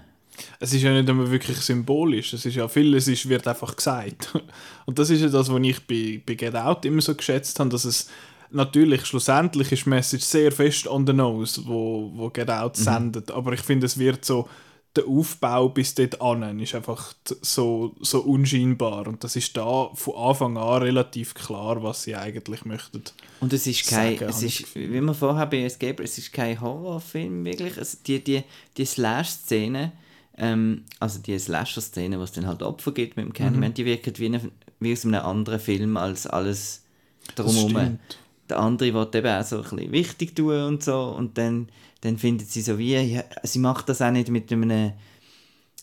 Es ist ja nicht immer wirklich symbolisch. Es ist ja vieles ist, wird einfach gesagt. Und das ist ja das, was ich bei, bei Get Out immer so geschätzt habe, dass es natürlich schlussendlich ist die Message sehr fest on the nose, wo, wo Get Out sendet. Aber ich finde, es wird so der Aufbau bis dort an ist einfach so, so unscheinbar. Und das ist da von Anfang an relativ klar, was sie eigentlich möchten. Und es ist kein, sagen, es ist, wie wir vorher bei Escape, es ist kein Horrorfilm wirklich. Es, die die, die Slash-Szene, ähm, also die Slasher-Szene, was dann halt Opfer gibt mit dem Candyman, die wirkt wie, eine, wie aus einem anderen Film als alles drumherum. Der andere will eben auch so ein bisschen wichtig tun und so. Und dann, dann findet sie so wie, ja, sie macht das auch nicht mit einem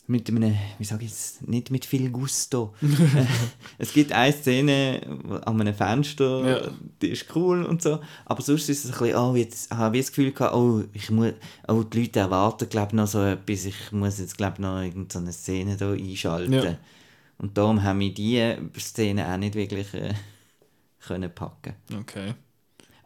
mit einem, wie sage ich jetzt, nicht mit viel Gusto. Es gibt eine Szene an einem Fenster, Ja. die ist cool und so, aber sonst ist es ein bisschen, oh, jetzt habe ich das Gefühl gehabt, oh, ich muss, oh, die Leute erwarten, glaube noch so etwas, ich muss jetzt, glaube noch irgendeine Szene da einschalten. Ja. Und darum haben wir diese Szene auch nicht wirklich äh, können packen. Okay.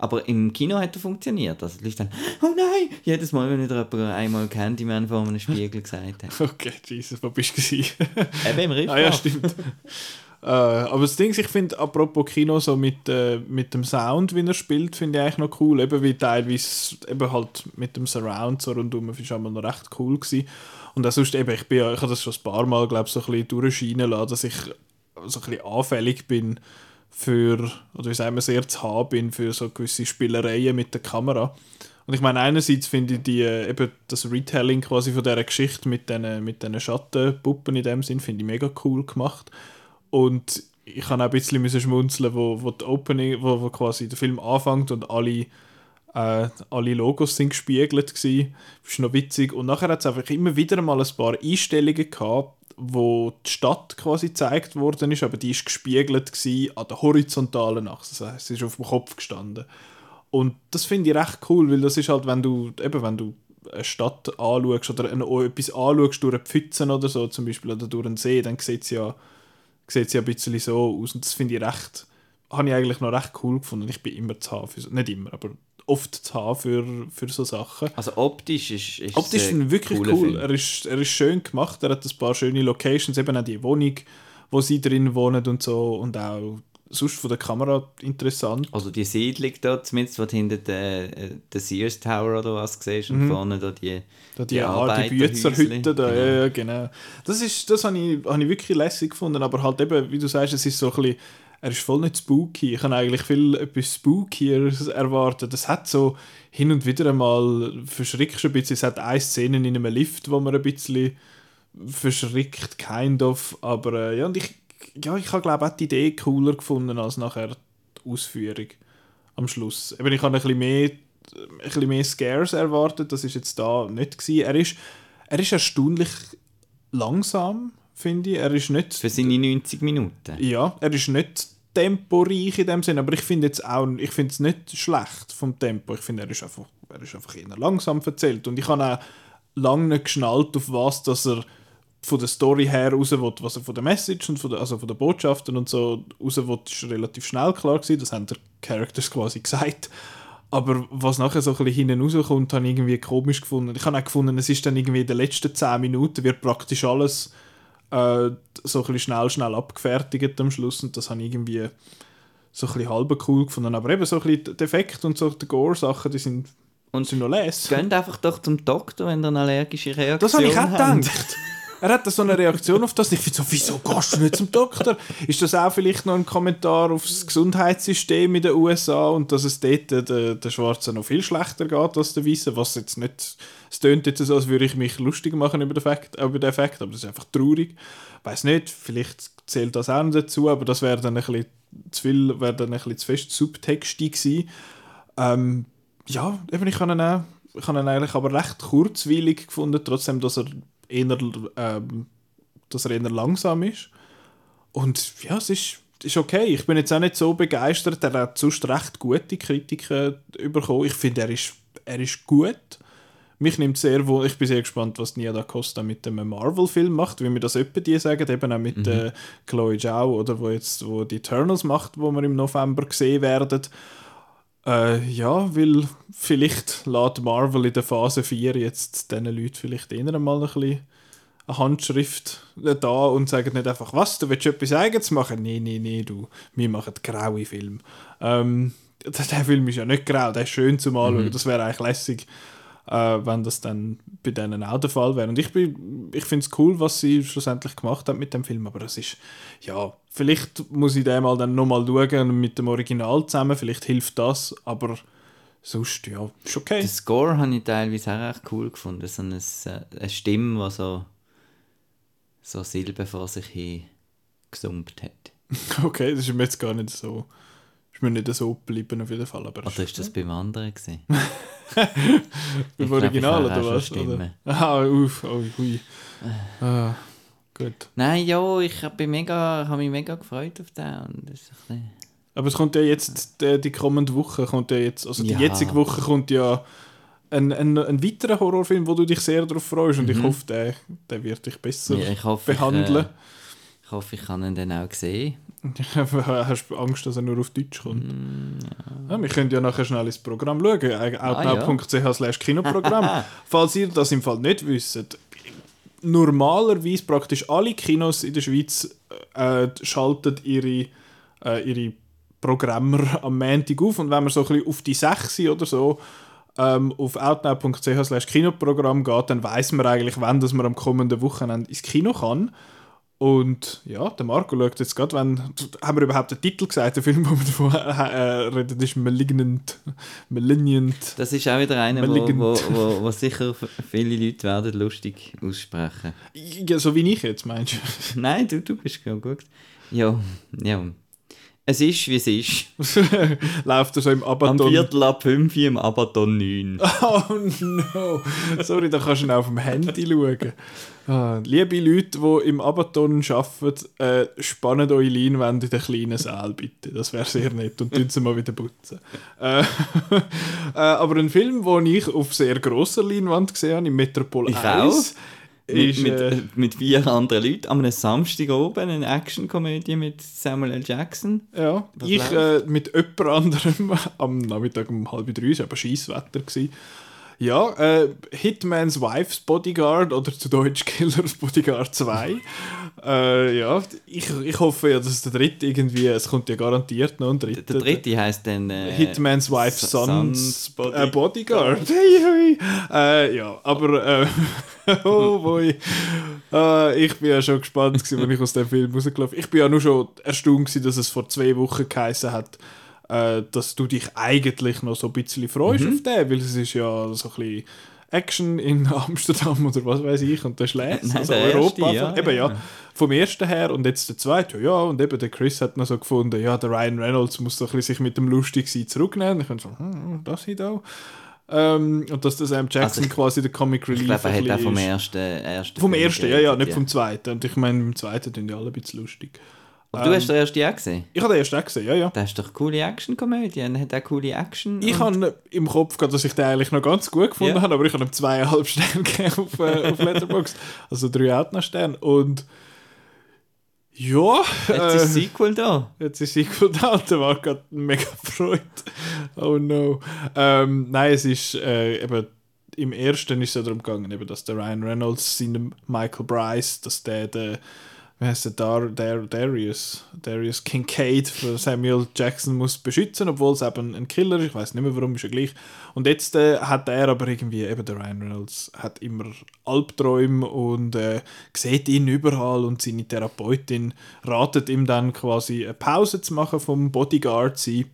Aber im Kino hat er funktioniert. Also die Leute dann, oh nein! Jedes Mal, wenn wieder jemand einmal Candyman vor einem Spiegel gesagt hat. Okay, Jesus, wo bist du? Eben im Riff. Ah ja, stimmt. äh, aber das Ding, ist, ich finde, apropos Kino, so mit, äh, mit dem Sound, wie er spielt, finde ich eigentlich noch cool. Eben wie teilweise, eben halt mit dem Surround so rundum, ist einmal noch recht cool gewesen. Und auch sonst eben, ich bin ich habe das schon ein paar Mal, glaube ich, so ein bisschen durchscheinen lassen, dass ich so ein bisschen anfällig bin für, oder wie sagen wir, sehr zu haben bin für so gewisse Spielereien mit der Kamera. Und ich meine, einerseits finde ich die, äh, eben das Retelling quasi von dieser Geschichte mit diesen mit Schattenpuppen in dem Sinn, finde ich mega cool gemacht. Und ich kann auch ein bisschen schmunzeln, wo, wo, die Opening, wo, wo quasi der Film anfängt und alle, äh, alle Logos sind gespiegelt gsi. Das ist noch witzig. Und nachher hat es einfach immer wieder mal ein paar Einstellungen gehabt, wo die Stadt quasi gezeigt worden ist, aber die ist gespiegelt an der horizontalen Achse. Das heißt, sie ist auf dem Kopf gestanden. Und das finde ich recht cool, weil das ist halt, wenn du, eben, wenn du eine Stadt anschaust oder ein, etwas anschaust durch eine Pfütze oder so zum Beispiel oder durch einen See, dann sieht es ja, sieht's ja ein bisschen so aus und das finde ich recht, habe ich eigentlich noch recht cool gefunden. Ich bin immer zu haben, nicht immer, aber oft zu haben für, für so Sachen. Also optisch ist, ist Optisch ich wirklich cool. Film. Er ist, er ist schön gemacht, er hat ein paar schöne Locations, eben auch die Wohnung, wo sie drin wohnen und so und auch sonst von der Kamera interessant. Also die Siedlung da, zumindest, wo du hinter der, äh, der Sears Tower oder was siehst und vorne da die, Mhm. Da die, die. Büzerhütte da, Genau. ja, genau. Das, ist, das habe ich, habe ich wirklich lässig gefunden, aber halt eben, wie du sagst, es ist so ein bisschen, er ist voll nicht spooky. Ich habe eigentlich viel etwas Spookieres erwartet. Es hat so hin und wieder einmal verschrickst du ein bisschen. Es hat eine Szene in einem Lift, wo man ein bisschen verschrickt, kind of. Aber äh, ja, und ich, ja, ich habe glaube auch die Idee cooler gefunden als nachher die Ausführung am Schluss. Eben, ich habe ein bisschen mehr, ein bisschen mehr Scares erwartet. Das ist jetzt da nicht gewesen. Er ist, er ist erstaunlich langsam finde ich. Er ist nicht... Für seine 90 Minuten? Ja, er ist nicht temporeich in dem Sinn, aber ich finde jetzt auch, ich finde es nicht schlecht vom Tempo. Ich finde, er ist einfach, er ist einfach eher langsam erzählt und ich habe auch lange nicht geschnallt, auf was, dass er von der Story her raus will, was er von der Message und von der, also von der Botschaften und so raus will, ist relativ schnell klar gewesen. Das haben die Characters quasi gesagt. Aber was nachher so ein bisschen hinten rauskommt, habe ich irgendwie komisch gefunden. Ich habe auch gefunden, es ist dann irgendwie in den letzten 10 Minuten wird praktisch alles äh, so ein bisschen schnell, schnell abgefertigt am Schluss und das habe ich irgendwie so ein bisschen halb cool gefunden. Aber eben so ein bisschen der Effekt und so die Gore-Sachen, die sind, und sind noch les. Geht einfach doch zum Doktor, wenn ihr eine allergische Reaktion Das habe ich auch habt. gedacht. Er hat so eine Reaktion auf das. Ich finde so, wieso gehst du nicht zum Doktor? Ist das auch vielleicht noch ein Kommentar aufs Gesundheitssystem in den USA und dass es dort den, den Schwarzen noch viel schlechter geht als den Weißen? Was jetzt nicht. Es tönt jetzt so, als würde ich mich lustig machen über den Effekt, über den Effekt aber das ist einfach traurig. Weiß nicht, vielleicht zählt das auch noch dazu, aber das wäre dann ein bisschen zu viel, wäre dann ein bisschen zu fest subtextig gewesen. Ähm, ja, eben, ich habe ihn, auch, ich habe ihn eigentlich aber recht kurzweilig gefunden, trotzdem, dass er eher, ähm, dass er eher langsam ist. Und ja, es ist, ist okay. Ich bin jetzt auch nicht so begeistert. Er hat sonst recht gute Kritiken bekommen. Ich finde, er ist, er ist gut. Mich nimmt sehr wohl, ich bin sehr gespannt, was Nia da Costa mit dem Marvel-Film macht, wie mir das öppe die sagen, eben auch mit mhm. äh, Chloe Zhao oder wo jetzt wo die Eternals macht, wo wir im November gesehen werden. Äh, ja, weil vielleicht lädt Marvel in der Phase 4 jetzt diesen Leuten vielleicht eher mal ein bisschen eine Handschrift da und sagen nicht einfach, was, du willst etwas Eigenes machen? Nee, nee, nee, du, wir machen graue Filme. Ähm, der Film ist ja nicht grau, der ist schön zum Anschauen, mhm. das wäre eigentlich lässig wenn das dann bei denen auch der Fall wäre. Und ich, ich finde es cool, was sie schlussendlich gemacht hat mit dem Film, aber es ist, ja, vielleicht muss ich den mal dann nochmal schauen mit dem Original zusammen, vielleicht hilft das, aber sonst, ja, ist okay. Den Score habe ich teilweise auch echt cool gefunden, so eine, eine Stimme, die so, so Silben vor sich hin gesummt hat. Okay, das ist mir jetzt gar nicht so ist mir nicht so geblieben auf jeden Fall. Aber oder ist das beim anderen gesehen? beim Original oder was? Oder? Ah, uff, oh, hui. Ah, gut. Nein, ja, ich habe hab mich mega gefreut auf den. Und das ist ein aber es kommt ja jetzt, die, die kommende Woche kommt ja jetzt, also die ja. jetzige Woche kommt ja ein, ein, ein weiterer Horrorfilm, wo du dich sehr darauf freust und mhm. ich hoffe, der, der wird dich besser ja, hoffe, behandeln. Ich, äh, ich hoffe, ich kann ihn dann auch sehen. Hast du Angst, dass er nur auf Deutsch kommt? Mm, ja. Ja, wir können ja nachher schnell ins Programm schauen. outnow.ch ah, slash Kinoprogramm. Falls ihr das im Fall nicht wisst, normalerweise praktisch alle Kinos in der Schweiz äh, schalten ihre, äh, ihre Programmer am Montag auf. Und wenn man so ein bisschen auf die 6 oder so ähm, auf outnow.ch slash Kinoprogramm geht, dann weiß man eigentlich, wann dass man am kommenden Wochenende ins Kino kann. Und ja, der Marco schaut jetzt gerade, wenn. Haben wir überhaupt den Titel gesagt, der Film, wo wir davon äh, reden, ist Malignant. Malignant. Das ist auch wieder einer, wo, wo, wo, wo, sicher viele Leute werden lustig aussprechen. Ja, so wie ich jetzt, meinst du? Nein, du, du bist ja gut. Ja, ja. Es ist, wie es ist. Läuft er so im Abaton? Am Viertel ab 5 im Abaton 9. Oh no! Sorry, da kannst du auf dem Handy schauen. Ah, liebe Leute, die im Abaton arbeiten, äh, spannen eure Leinwände in den kleinen Saal, bitte. Das wäre sehr nett. Und tun sie mal wieder putzen. Äh, äh, aber ein Film, den ich auf sehr grosser Leinwand gesehen habe, im Metropol ich 1. Auch mit, mit, äh, mit, vier anderen Leuten am Samstag oben eine Actionkomödie mit Samuel L. Jackson. Ja, Was ich äh, mit jemand anderem am Nachmittag um halb drei, es war aber Scheisswetter. Ja, äh, Hitman's Wife's Bodyguard oder zu Deutsch Killer's Bodyguard 2. äh, ja, ich, ich hoffe ja, dass der dritte irgendwie, es kommt ja garantiert noch ein dritter. Der, der dritte heißt dann äh, Hitman's Wife's Son's, Body äh, Bodyguard. Hey, hey. Äh, ja, aber äh, oh boy. Ich bin ja schon gespannt, als ich aus dem Film rausgelaufen. Ich bin ja nur schon erstaunt, dass es vor zwei Wochen geheißen hat, äh, dass du dich eigentlich noch so ein bisschen freust mhm. auf den, weil es ist ja so ein bisschen Action in Amsterdam oder was weiß ich und der schlägt also Europa. Erste, ja, eben ja, vom ersten her und jetzt der zweite, ja, und eben der Chris hat noch so gefunden, ja, der Ryan Reynolds muss so ein bisschen sich mit dem lustig sein zurücknehmen. Ich kann so, hm, das hier da. Ähm, und dass der Sam Jackson Also ich- quasi der Comic Relief Ich glaube, er hat auch vom ist. ersten, ersten Vom ersten, ja, ja, nicht vom zweiten. Und ich meine, beim zweiten tun die alle ein bisschen lustig. Aber du Ähm, hast den ersten ja gesehen? Ich habe den ersten auch gesehen, ja, ja. Das ist doch coole Action-Komödie. Er hat auch coole Action. Ich und- habe im Kopf gehabt, dass ich den eigentlich noch ganz gut gefunden Ja. habe, aber ich habe ihm zweieinhalb Sterne gegeben auf, äh, auf Letterboxd. Also drei Outner-Sterne. Und ja, Jetzt ist äh, das Sequel da. jetzt ist Sequel da und der war gerade mega freut. Oh no. Ähm, nein, es ist äh, eben im ersten ist es ja darum gegangen, eben, dass der Ryan Reynolds seinem Michael Bryce, dass der der wie heißt der Dar, Dar, Darius Darius Kincaid für Samuel Jackson muss beschützen, obwohl es eben ein Killer ist. Ich weiß nicht mehr warum, ist ja gleich. Und jetzt äh, hat er aber irgendwie eben der Ryan Reynolds hat immer Albträume und äh, sieht ihn überall und seine Therapeutin ratet ihm dann quasi eine Pause zu machen vom Bodyguard sein.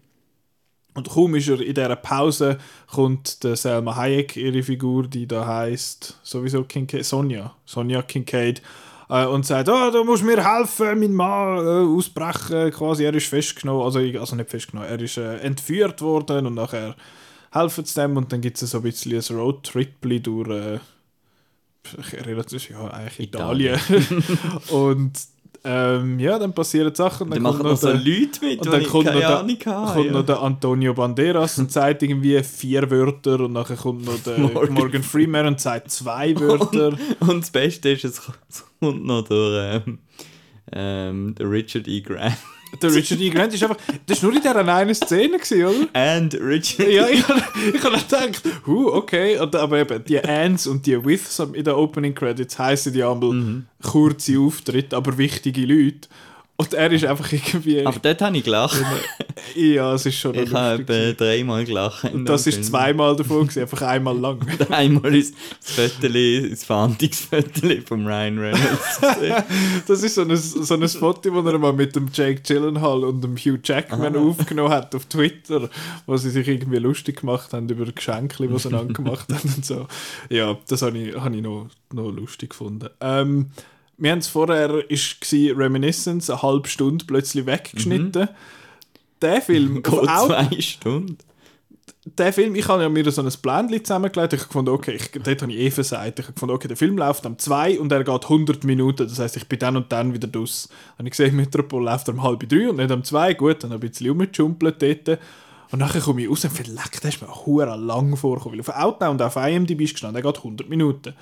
Und kaum ist er in dieser Pause, kommt der Selma Hayek, ihre Figur, die da heißt sowieso Kincaid, Sonja, Sonja Kincaid, äh, und sagt, oh, du musst mir helfen, mein Mann äh, ausbrechen, quasi, er ist festgenommen, also, also nicht festgenommen, er ist äh, entführt worden und nachher helfen sie dem und dann gibt es so ein bisschen ein Roadtrip durch äh, relativ, ja, eigentlich Italien. und ähm, ja, dann passieren Sachen. Dann kommt machen noch so der- Leute mit, und dann ich kommt, noch der, habe. kommt ja. noch der Antonio Banderas und sagt irgendwie vier Wörter und nachher kommt noch der Morgan. Morgan, Freeman und sagt zwei Wörter. Und das Beste ist, es es kommt noch der, ähm, ähm, der Richard E. Grant. Der Richard E. Grant ist einfach... Das war nur in dieser einen Szene, gewesen, oder? And Richard Ja, ich habe ich hab gedacht, huh, okay. Und, aber eben, die Ands und die Withs in den Opening Credits heissen die einmal Mhm. kurze Auftritte, aber wichtige Leute. Und er ist einfach irgendwie... Aber dort habe ich gelacht. ja, es ist schon Ich habe dreimal gelacht. Und das ist zweimal davon, gewesen, einfach einmal lang. Einmal ist das Föteli, das Fahndungsföteli von Ryan Reynolds. Das ist so ein, so ein Foto, das er mal mit dem Jake Gyllenhaal und dem Hugh Jackman aufgenommen hat auf Twitter, wo sie sich irgendwie lustig gemacht haben über Geschenke, die sie gemacht haben und so. Ja, das habe ich, habe ich noch, noch lustig gefunden. Ähm, wir haben es vorher, ist gsi Reminiscence, eine halbe Stunde plötzlich weggeschnitten. Der Film, Geht Au- zwei Stunden. der Film, ich habe ja mir so ein Blendchen zusammengelegt. Ich habe gefunden, okay, ich, dort habe ich eh versagt. Ich habe gefunden, okay, der Film läuft am 2 und er geht 100 Minuten. Das heisst, ich bin dann und dann wieder draus. Habe ich gesehen, Metropol läuft um halb drei und nicht um zwei. Gut, dann habe ich ein bisschen rumgejumpelt dort. Und nachher komme ich raus und leck, der ist mir hure lang vorgekommen. Weil auf Outnow und auf IMDb ist gestanden, der geht 100 Minuten.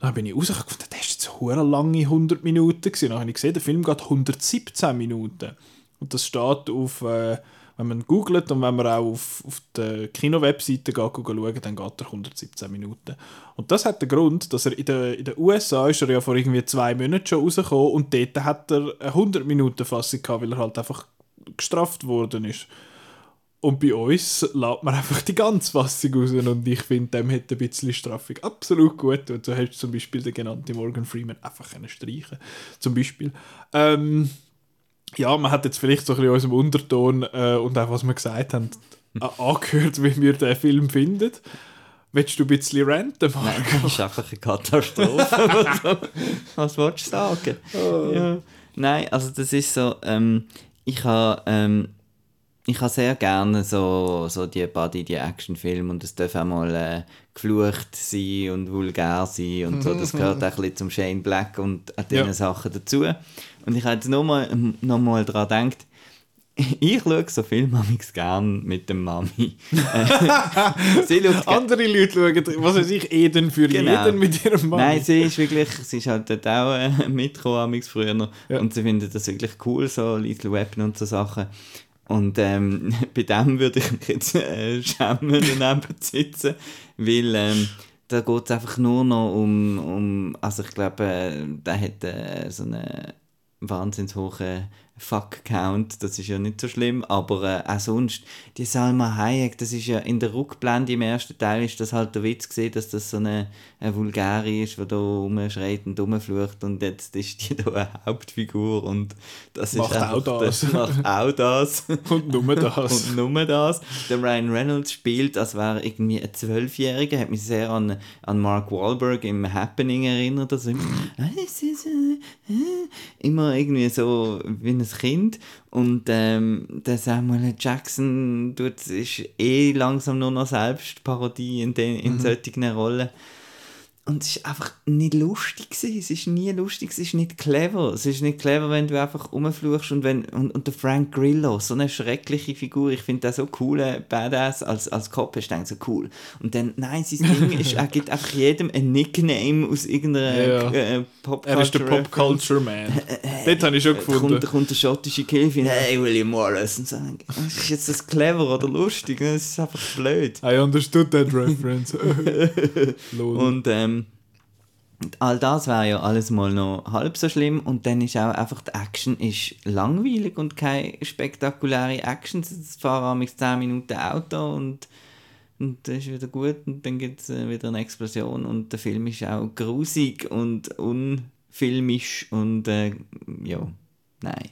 Dann bin ich raus und habe gefunden, das ist jetzt eine lange 100 Minuten gewesen. Dann habe ich gesehen, der Film geht 117 Minuten. Und das steht auf, äh, wenn man googelt und wenn man auch auf, auf der Kino-Webseite schauen, dann geht er 117 Minuten. Und das hat den Grund, dass er in den in den USA ist er ja vor irgendwie zwei Monaten schon rausgekommen und dort hat er eine 100-Minuten-Fassung gehabt, weil er halt einfach gestraft worden ist. Und bei uns lädt man einfach die ganze Fassung raus und ich finde, dem hätte ein bisschen Straffung absolut gut. Und so hast du zum Beispiel den genannten Morgan Freeman einfach können streichen Zum Beispiel. Ähm, ja, man hat jetzt vielleicht so ein bisschen unserem Unterton äh, und auch was wir gesagt haben, angehört, wie wir den Film finden. Willst du ein bisschen ranten, Marc? Nein, das ist einfach eine Katastrophe. Was wolltest du sagen? Oh. Ja. Nein, also das ist so, ähm, ich habe ähm, ich habe sehr gerne so, so die Body, die Actionfilme und es darf auch mal äh, geflucht sein und vulgär sein und so. Das gehört auch ein bisschen zum Shane Black und an diesen Ja. Sachen dazu. Und ich habe jetzt nochmal noch mal daran gedacht, ich schaue so Filme gerne mit der Mami. Andere Leute schauen, was weiß ich, Eden für Genau. jeden mit ihrem Mann. Nein, sie ist wirklich, sie ist halt dort auch äh, mitgekommen früher noch. Ja. und sie findet das wirklich cool, so Little Weapon und so Sachen. Und ähm, bei dem würde ich mich jetzt äh, schämen, daneben zu sitzen, weil ähm, da geht es einfach nur noch um, um also ich glaube, äh, der hat äh, so einen wahnsinnig hohen Fuck-Count, das ist ja nicht so schlimm, aber äh, auch sonst, die Salma Hayek, das ist ja in der Rückblende im ersten Teil ist das halt der Witz gesehen, dass das so eine, eine Vulgäre ist, die da rumschreit und rumflucht und jetzt ist die da eine Hauptfigur und das Macht ist einfach, auch das. macht auch das. Und nur das. Und nur das. Der Ryan Reynolds spielt, als wäre irgendwie ein Zwölfjähriger, hat mich sehr an, an Mark Wahlberg im Happening erinnert. Also immer, "Ah, es ist, äh, äh", immer immer irgendwie so wie ein Kind. Und ähm, der Samuel Jackson tut, ist eh langsam nur noch selbst Parodie in, den, in mhm. solchen Rollen. Und es ist einfach nicht lustig gewesen. Es ist nie lustig, es ist nicht clever. Es ist nicht clever, wenn du einfach rumfluchst und wenn und, und der Frank Grillo, so eine schreckliche Figur, ich finde das so cool, äh, Badass als, als Cop, ist denke so cool. Und dann, nein, sein Ding ist, er gibt einfach jedem ein Nickname aus irgendeiner ja. äh, Pop Er ist der Pop Culture Man. das habe ich schon gefunden. Da kommt der schottische Kelvin, hey William Wallace und so. Ist jetzt das clever oder lustig? Das ist einfach blöd. I understood that reference. und ähm, und all das wäre ja alles mal noch halb so schlimm und dann ist auch einfach die Action ist langweilig und keine spektakuläre Action. Es fahren 10 Minuten Auto und, und das ist wieder gut und dann gibt es äh, wieder eine Explosion und der Film ist auch grusig und unfilmisch und äh, ja, nein.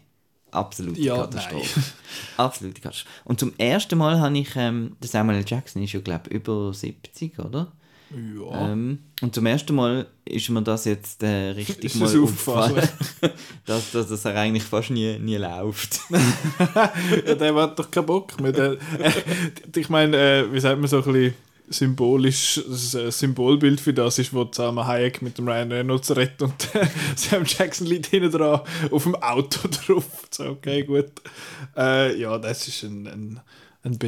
Absolute ja, Katastrophe. Absolute Katastrophe. Und zum ersten Mal habe ich, ähm, der Samuel Jackson ist ja, glaube ich, über 70, oder? Ja. Ähm, und zum ersten Mal ist mir das jetzt äh, richtig ist mal aufgefallen, dass, dass das eigentlich fast nie, nie läuft. ja, der hat doch keinen Bock mehr. Der, äh, ich meine, äh, wie sagt man so ein bisschen symbolisch, das ein Symbolbild für das ist, wo zusammen Hayek mit dem Ryan Reynolds redet und Sam Jackson liegt hinten dran auf dem Auto drauf. So, okay, gut. Äh, ja, das ist ein, ein, ein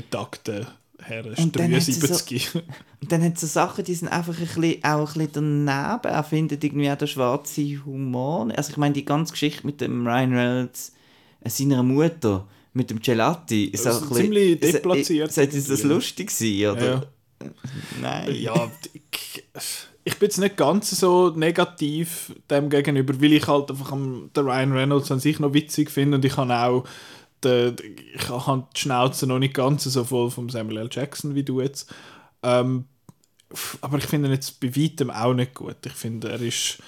betagter Herr ist 73. So, und dann hat es so Sachen, die sind einfach ein bisschen, auch ein bisschen daneben. Er findet irgendwie auch den schwarzen Humor. Also ich meine, die ganze Geschichte mit dem Ryan Reynolds, äh, seiner Mutter, mit dem Gelati, ist auch ein bisschen, ziemlich deplatziert. Sollte das lustig sein, oder? Ja. Nein. Ja, ich, bin jetzt nicht ganz so negativ dem gegenüber, weil ich halt einfach den Ryan Reynolds an sich noch witzig finde und ich habe auch der, ich habe die Schnauze noch nicht ganz so voll vom Samuel L. Jackson wie du jetzt. Ähm, aber ich finde ihn jetzt bei weitem auch nicht gut. Ich finde, er ist.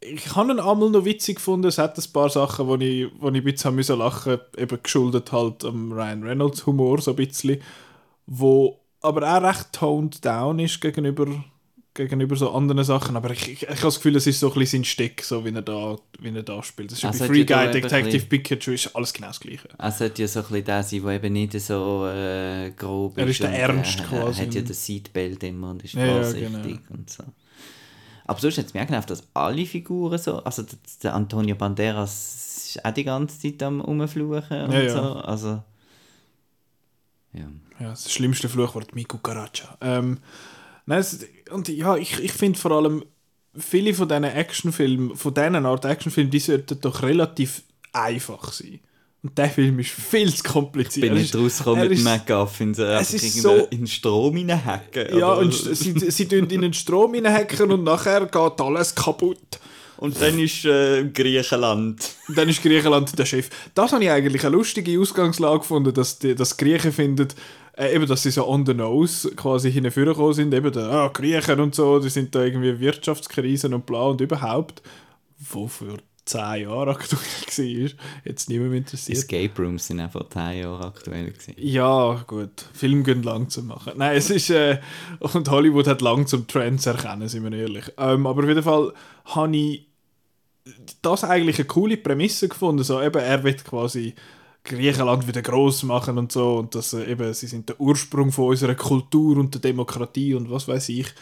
Ich habe ihn einmal noch witzig gefunden. Es hat ein paar Sachen, wo ich, wo ich ein bisschen müssen lachen eben geschuldet halt am Ryan Reynolds Humor so ein bisschen. Wo aber auch recht toned down ist gegenüber gegenüber so anderen Sachen, aber ich, ich, ich habe das Gefühl, es ist so ein bisschen sein Stick, so wie er da, wie er da spielt. Das ist also bei Free Guy, Detective Pikachu ist alles genau das Gleiche. Er sollte ja so ein bisschen der sein, der eben nicht so äh, grob ist. Er ist der Ernst er, quasi. Er hat ja das Seatbelt immer und ist vorsichtig ja, genau. und so. Aber sonst hat es mir genervt, dass alle Figuren so, also der Antonio Banderas ist auch die ganze Zeit am rumfluchen und ja, so, also ja. Ja, das schlimmste Fluchwort, Miku Karacha. Ähm, Nein, es, und ja, ich, ich finde vor allem, viele von diesen Actionfilmen, von diesen Art Actionfilmen, die sollten doch relativ einfach sein. Und der Film ist viel zu kompliziert. Ich bin nicht rausgekommen mit McGuffin, es ist so in den Strom hineinhacken. Ja, und sie, sie tun in den Strom hineinhacken und nachher geht alles kaputt. Und dann ist äh, Griechenland. Dann ist Griechenland der Chef. Das habe ich eigentlich eine lustige Ausgangslage gefunden, dass die dass Griechen finden, äh, eben, dass sie so on the nose quasi hingekommen sind, eben der ah, Griechen und so, die sind da irgendwie Wirtschaftskrisen und bla und überhaupt, wo für zehn Jahre aktuell war, jetzt niemand mehr interessiert. Escape Rooms sind auch vor zehn Jahren aktuell gewesen. Ja, gut. Film gehen lang zu machen. Nein, es ist, äh, und Hollywood hat lang zum Trends erkennen, sind wir ehrlich. Ähm, aber auf jeden Fall habe ich das eigentlich eine coole Prämisse gefunden, so eben, er wird quasi Griechenland wieder groß machen und so und dass äh, eben sie sind der Ursprung von unserer Kultur und der Demokratie und was weiß ich.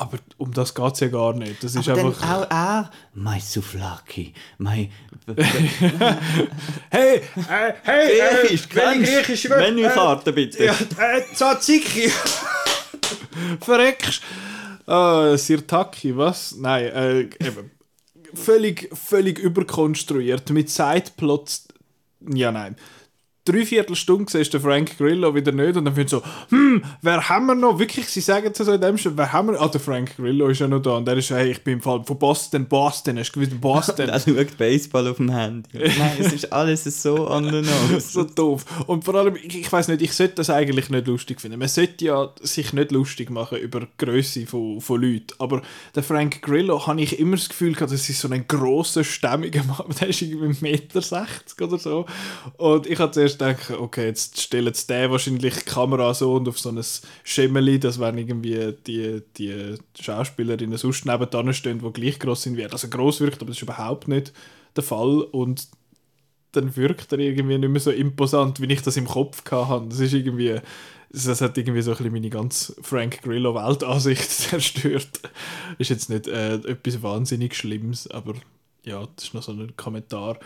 Aber um das geht es ja gar nicht. Das ist Aber einfach. Auch er, mein Souflaki, mein. hey, äh, hey, Griechisch, äh, Griechisch, Griechisch Menükarte bitte. Ja, äh, Tzatziki. Verreckst. Uh, Sirtaki, was? Nein, äh, eben. Völlig, völlig überkonstruiert mit Sideplots ja, nein dreiviertel Stunde siehst du Frank Grillo wieder nicht und dann findest du so, hm, wer haben wir noch? Wirklich, sie sagen es so in dem schon, wer haben wir? Ah, der Frank Grillo ist ja noch da und der ist, hey, ich bin im Fall von Boston, Boston, hast du gewusst, Boston. er schaut Baseball auf dem Handy. Nein, es ist alles so anders. so doof. Und vor allem, ich, ich weiß nicht, ich sollte das eigentlich nicht lustig finden. Man sollte ja sich nicht lustig machen über die Größe von, von Leuten, aber der Frank Grillo, habe ich immer das Gefühl gehabt, das ist so ein grosser, stämmiger Mann, der ist irgendwie 1,60 Meter oder so und ich habe zuerst denken, okay, jetzt stellen sie den wahrscheinlich die Kamera so und auf so ein Schimmeli, dass wenn irgendwie die, die Schauspielerinnen sonst nebenan stehen, die gleich groß sind wie er. Also gross wirkt, aber das ist überhaupt nicht der Fall und dann wirkt er irgendwie nicht mehr so imposant, wie ich das im Kopf hatte. Das ist irgendwie, das hat irgendwie so ein bisschen meine ganze Frank Grillo Weltansicht zerstört. Ist jetzt nicht äh, etwas wahnsinnig Schlimmes, aber ja, das ist noch so ein Kommentar.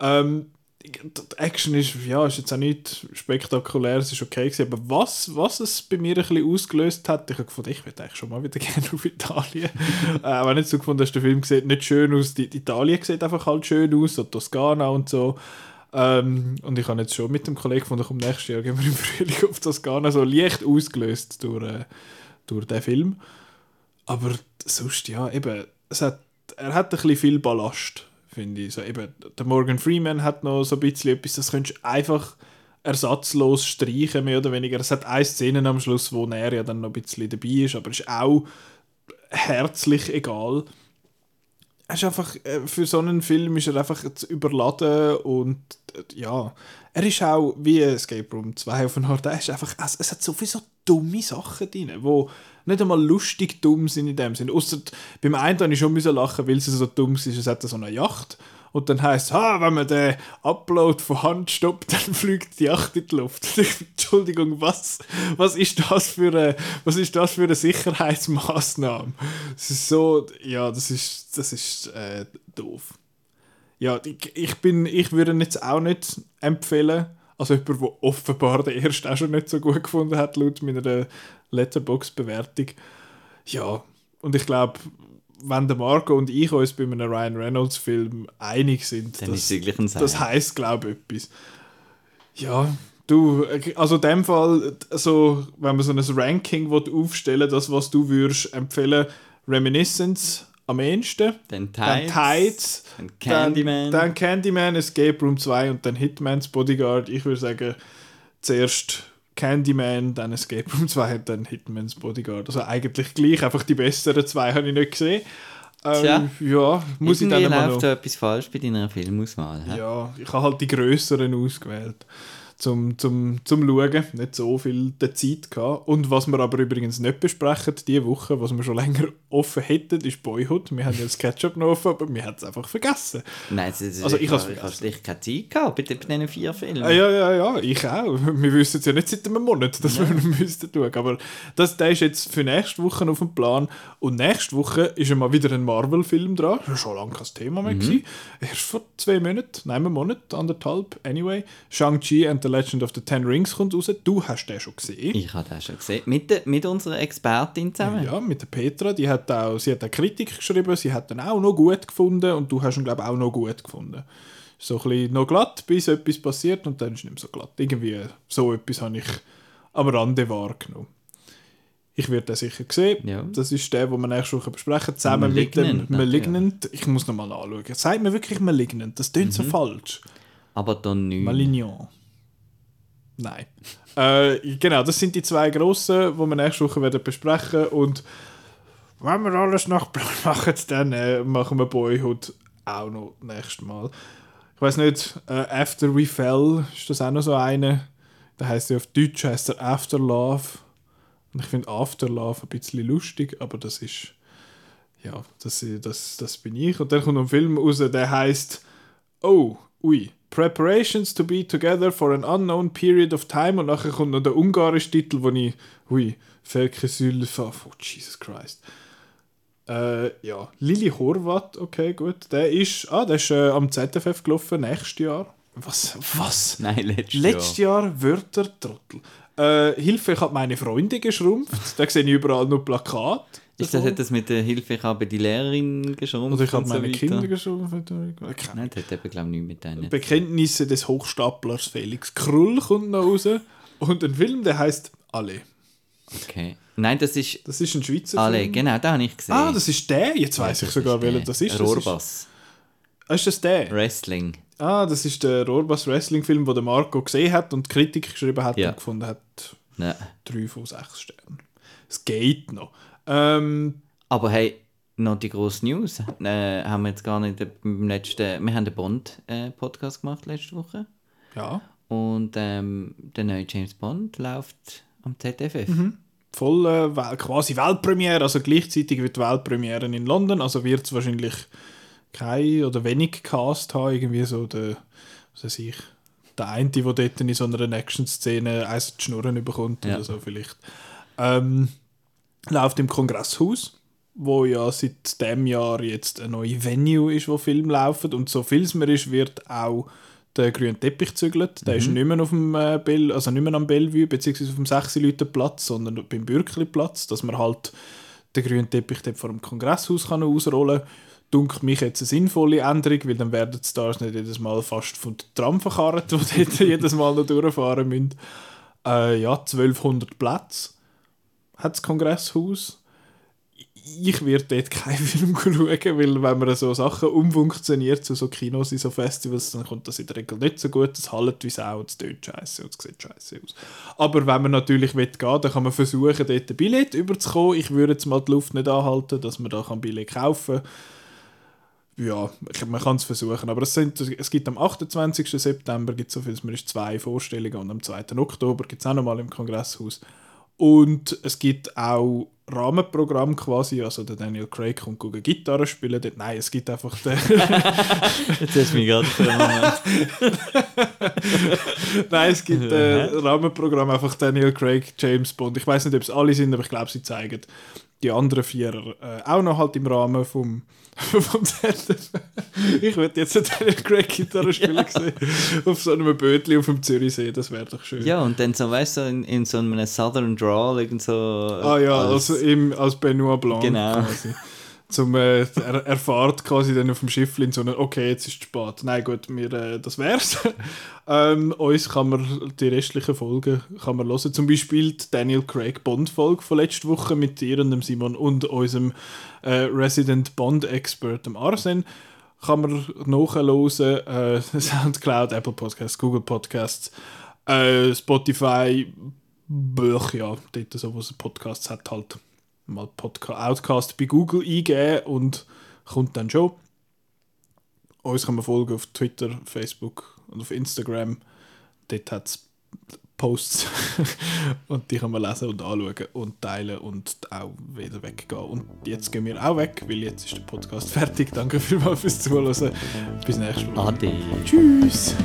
Ähm, die Action ist, ja, ist jetzt auch nicht spektakulär, es ist okay gewesen, aber was, was es bei mir ein bisschen ausgelöst hat, ich habe gefunden, ich würde eigentlich schon mal wieder gerne auf Italien. äh, aber nicht so gefunden, dass der Film sieht nicht schön aus, die, die Italien sieht einfach halt schön aus, so Toskana und so. Ähm, und ich habe jetzt schon mit dem Kollegen von der nächstes Jahr gehen wir im Frühling auf Toskana so leicht ausgelöst durch, äh, durch den Film. Aber sonst, ja, eben, es hat, er hat ein bisschen viel Ballast finde ich. So eben, der Morgan Freeman hat noch so ein bisschen etwas, das könntest du einfach ersatzlos streichen, mehr oder weniger. Es hat eine Szene am Schluss, wo er ja dann noch ein bisschen dabei ist, aber ist auch herzlich egal. Er ist einfach, äh, für so einen Film ist er einfach überladen und äh, ja, er ist auch wie Escape Room 2 auf eine Art, er ist einfach, es, es hat so viele so dumme Sachen drin, wo nicht einmal lustig dumm sind in dem Sinne. Außer beim einen habe ich schon lachen, weil sie so dumm ist. Es hat so eine Yacht und dann heißt es, wenn man den Upload von Hand stoppt, dann fliegt die Yacht in die Luft. Entschuldigung, was, was ist das für eine, was ist das für eine Sicherheitsmaßnahme? Das ist so, ja, das ist, das ist äh, doof. Ja, ich, ich bin, ich würde ihn jetzt auch nicht empfehlen. Also jemand, der offenbar den ersten auch schon nicht so gut gefunden hat, laut meiner Letterbox-Bewertung. Ja, und ich glaube, wenn der Marco und ich uns bei einem Ryan Reynolds-Film einig sind, Dann das, das heisst, glaube ich, etwas. Ja, du, also in dem Fall, also, wenn man so ein Ranking aufstellen will, das, was du würdest empfehlen, Reminiscence am ehesten, Dann dann Tides, Tides, dann Candyman. dann, dann Candyman, Escape Room 2 und dann Hitman's Bodyguard. Ich würde sagen, zuerst Candyman, dann Escape Room 2 und dann Hitman's Bodyguard. Also eigentlich gleich, einfach die besseren zwei habe ich nicht gesehen. Ähm, Tja. ja, muss ich dann mal läuft noch... da etwas falsch bei deiner Filmauswahl. Ja, ich habe halt die grösseren ausgewählt. Zum, zum, zum Schauen. Nicht so viel der Zeit gehabt. Und was wir aber übrigens nicht besprechen, diese Woche, was wir schon länger offen hätten, ist Boyhood. Wir haben ja das Ketchup noch offen, aber wir haben es einfach vergessen. Nein, das, das, Also ich, ich habe schlicht keine Zeit gehabt bei, diesen vier Filmen. Ja, ja, ja, ich auch. Wir wissen es ja nicht seit einem Monat, dass wir ihn müssten schauen. Aber das, der ist jetzt für nächste Woche auf dem Plan. Und nächste Woche ist ja mal wieder ein Marvel-Film dran. Das war schon lange kein Thema mehr. Mhm. Erst vor zwei Monaten, nein, einem Monat, anderthalb, anyway. Shang-Chi and the Legend of the Ten Rings kommt raus. Du hast den schon gesehen. Ich habe das schon gesehen. Mit, der, mit unserer Expertin zusammen. Ja, mit der Petra, die hat auch, sie hat eine Kritik geschrieben, sie hat ihn auch noch gut gefunden und du hast ihn, glaube ich, auch noch gut gefunden. So ein bisschen noch glatt, bis etwas passiert und dann ist es nicht mehr so glatt. Irgendwie so etwas habe ich am Rande wahrgenommen. Ich werde den sicher sehen. Ja. Das ist der, den wir nächste Woche besprechen, zusammen mit dem Malignant, Malignant. Ich muss noch mal anschauen. Sagt mir wirklich Malignant? Das klingt so falsch. Aber dann nicht. Malignon. Nein. äh, genau, das sind die zwei grossen, die wir nächste Woche werden besprechen und wenn wir alles nach Plan machen, dann äh, machen wir Boyhood auch noch nächstes Mal. Ich weiß nicht, äh, After We Fell, ist das auch noch so eine? Da heißt er auf Deutsch heißt er Afterlove. Und ich finde Afterlove ein bisschen lustig, aber das ist ja, das, das, das bin ich. Und dann kommt ein Film raus, der heißt Oh, ui. Preparations to be together for an unknown period of time. Und nachher kommt noch der ungarische Titel, wo ich. Ui. Felkesyl. Oh, Jesus Christ. Äh, ja. Lili Horvath, okay, gut. Der ist. Ah, der ist äh, am ZFF gelaufen, nächstes Jahr. Was? Was? Nein, letztes, Letztes Jahr. Jahr Wörter Trottel. Äh, Hilfe, ich habe meine Freunde geschrumpft. da sehe ich überall nur Plakate. Ist das, hat das mit der Hilfe, ich habe die Lehrerin geschrumpft Oder ich habe so meine weiter? Kinder geschrumpft. Keine Nein, das hat eben, glaube ich, nichts mit denen. Bekenntnisse des Hochstaplers Felix Krull kommt noch raus. Und ein Film, der heißt Alle. Okay. Nein, das ist Das ist ein Schweizer alle, Film. genau, da habe ich gesehen. Ah, das ist der? Jetzt weiß Ja, ich sogar, welcher das ist. Das Rohrbass. Ist, ah, ist das der? Wrestling. Ah, das ist der Rohrbass Wrestling-Film, den der Marco gesehen hat und Kritik geschrieben hat Ja. und gefunden hat, Nein. drei von sechs Sternen. Es geht noch. Ähm, Aber hey, noch die grosse News. Äh, haben wir jetzt gar nicht beim letzten. Wir haben den Bond-Podcast gemacht letzte Woche. ja, Und ähm, der neue James Bond läuft am ZFF. Mhm. voll äh, quasi Weltpremiere, also gleichzeitig wird die Weltpremiere in London, also wird es wahrscheinlich kein oder wenig Cast haben, irgendwie so der, was weiß ich, der eine, der dort in so einer Action-Szene eins die Schnurren bekommt Ja. oder so vielleicht. Ähm, läuft im Kongresshaus, wo ja seit dem Jahr jetzt ein neue Venue ist, wo Film laufen und so viel es mir ist, wird auch der grüne Teppich gezügelt. Der ist nicht mehr auf dem äh, Bell, also nicht mehr am Bellevue beziehungsweise auf dem 6 Leute Platz, sondern beim Bürkli Platz, dass man halt den grünen Teppich dort vor dem Kongresshaus kann ausrollen kann. Dunkelt mich jetzt eine sinnvolle Änderung, weil dann werden die Stars nicht jedes Mal fast von der Tram verkarrt, die dort jedes Mal noch durchfahren müssen. Äh, ja, 1200 Plätze hat das Kongresshaus. Ich werde dort keinen Film schauen, weil wenn man so Sachen umfunktioniert zu so Kinos in so Festivals, dann kommt das in der Regel nicht so gut. Es hallt wie Sau, es tönt scheiße und es sieht scheiße aus. Aber wenn man natürlich will gehen, dann kann man versuchen, dort ein Billett überzukommen. Ich würde jetzt mal die Luft nicht anhalten, dass man da ein Billett kaufen kann ja, man kann es versuchen. Aber es, sind, es gibt am 28. September gibt so viel, es zwei Vorstellungen und am 2. Oktober gibt es auch nochmal im Kongresshaus. Und es gibt auch Rahmenprogramm quasi, also der Daniel Craig kommt gucken Gitarre spielen. Dort, nein, es gibt einfach den, Jetzt hast du mich gerade für einen Moment. nein, es gibt äh, Rahmenprogramm einfach Daniel Craig, James Bond. Ich weiß nicht, ob es alle sind, aber ich glaube, sie zeigen die anderen vier äh, auch noch halt im Rahmen vom vom ZDF. Ich würde jetzt einen Craig Gitarre spielen sehen. Auf so einem Bötli auf dem Zürichsee, das wäre doch schön. Ja, und dann so, weißt du, in, in so einem Southern Drawl, irgend so. Ah ja, als- also im, als Benoit Blanc Genau. quasi. Zum, äh, er, er fährt quasi dann auf dem Schiff in so einen, okay, jetzt ist es spät. Nein, gut, wir, äh, das wär's. ähm, uns kann man die restlichen Folgen kann man hören. Zum Beispiel die Daniel Craig Bond-Folge von letzter Woche mit dir und dem Simon und unserem äh, Resident Bond-Expert, dem Arsen. Kann man nachhören. Äh, Soundcloud, Apple Podcasts, Google Podcasts, äh, Spotify, Böch, ja, dort so, wo es Podcasts hat, halt mal Podca Outcast bei Google eingeben und kommt dann schon. Uns kann man folgen auf Twitter, Facebook und auf Instagram. Dort hat es Posts und die kann man lesen und anschauen und teilen und auch wieder weggehen. Und jetzt gehen wir auch weg, weil jetzt ist der Podcast fertig. Danke vielmals fürs Zuhören. Bis nächstes Mal. Ade. Tschüss.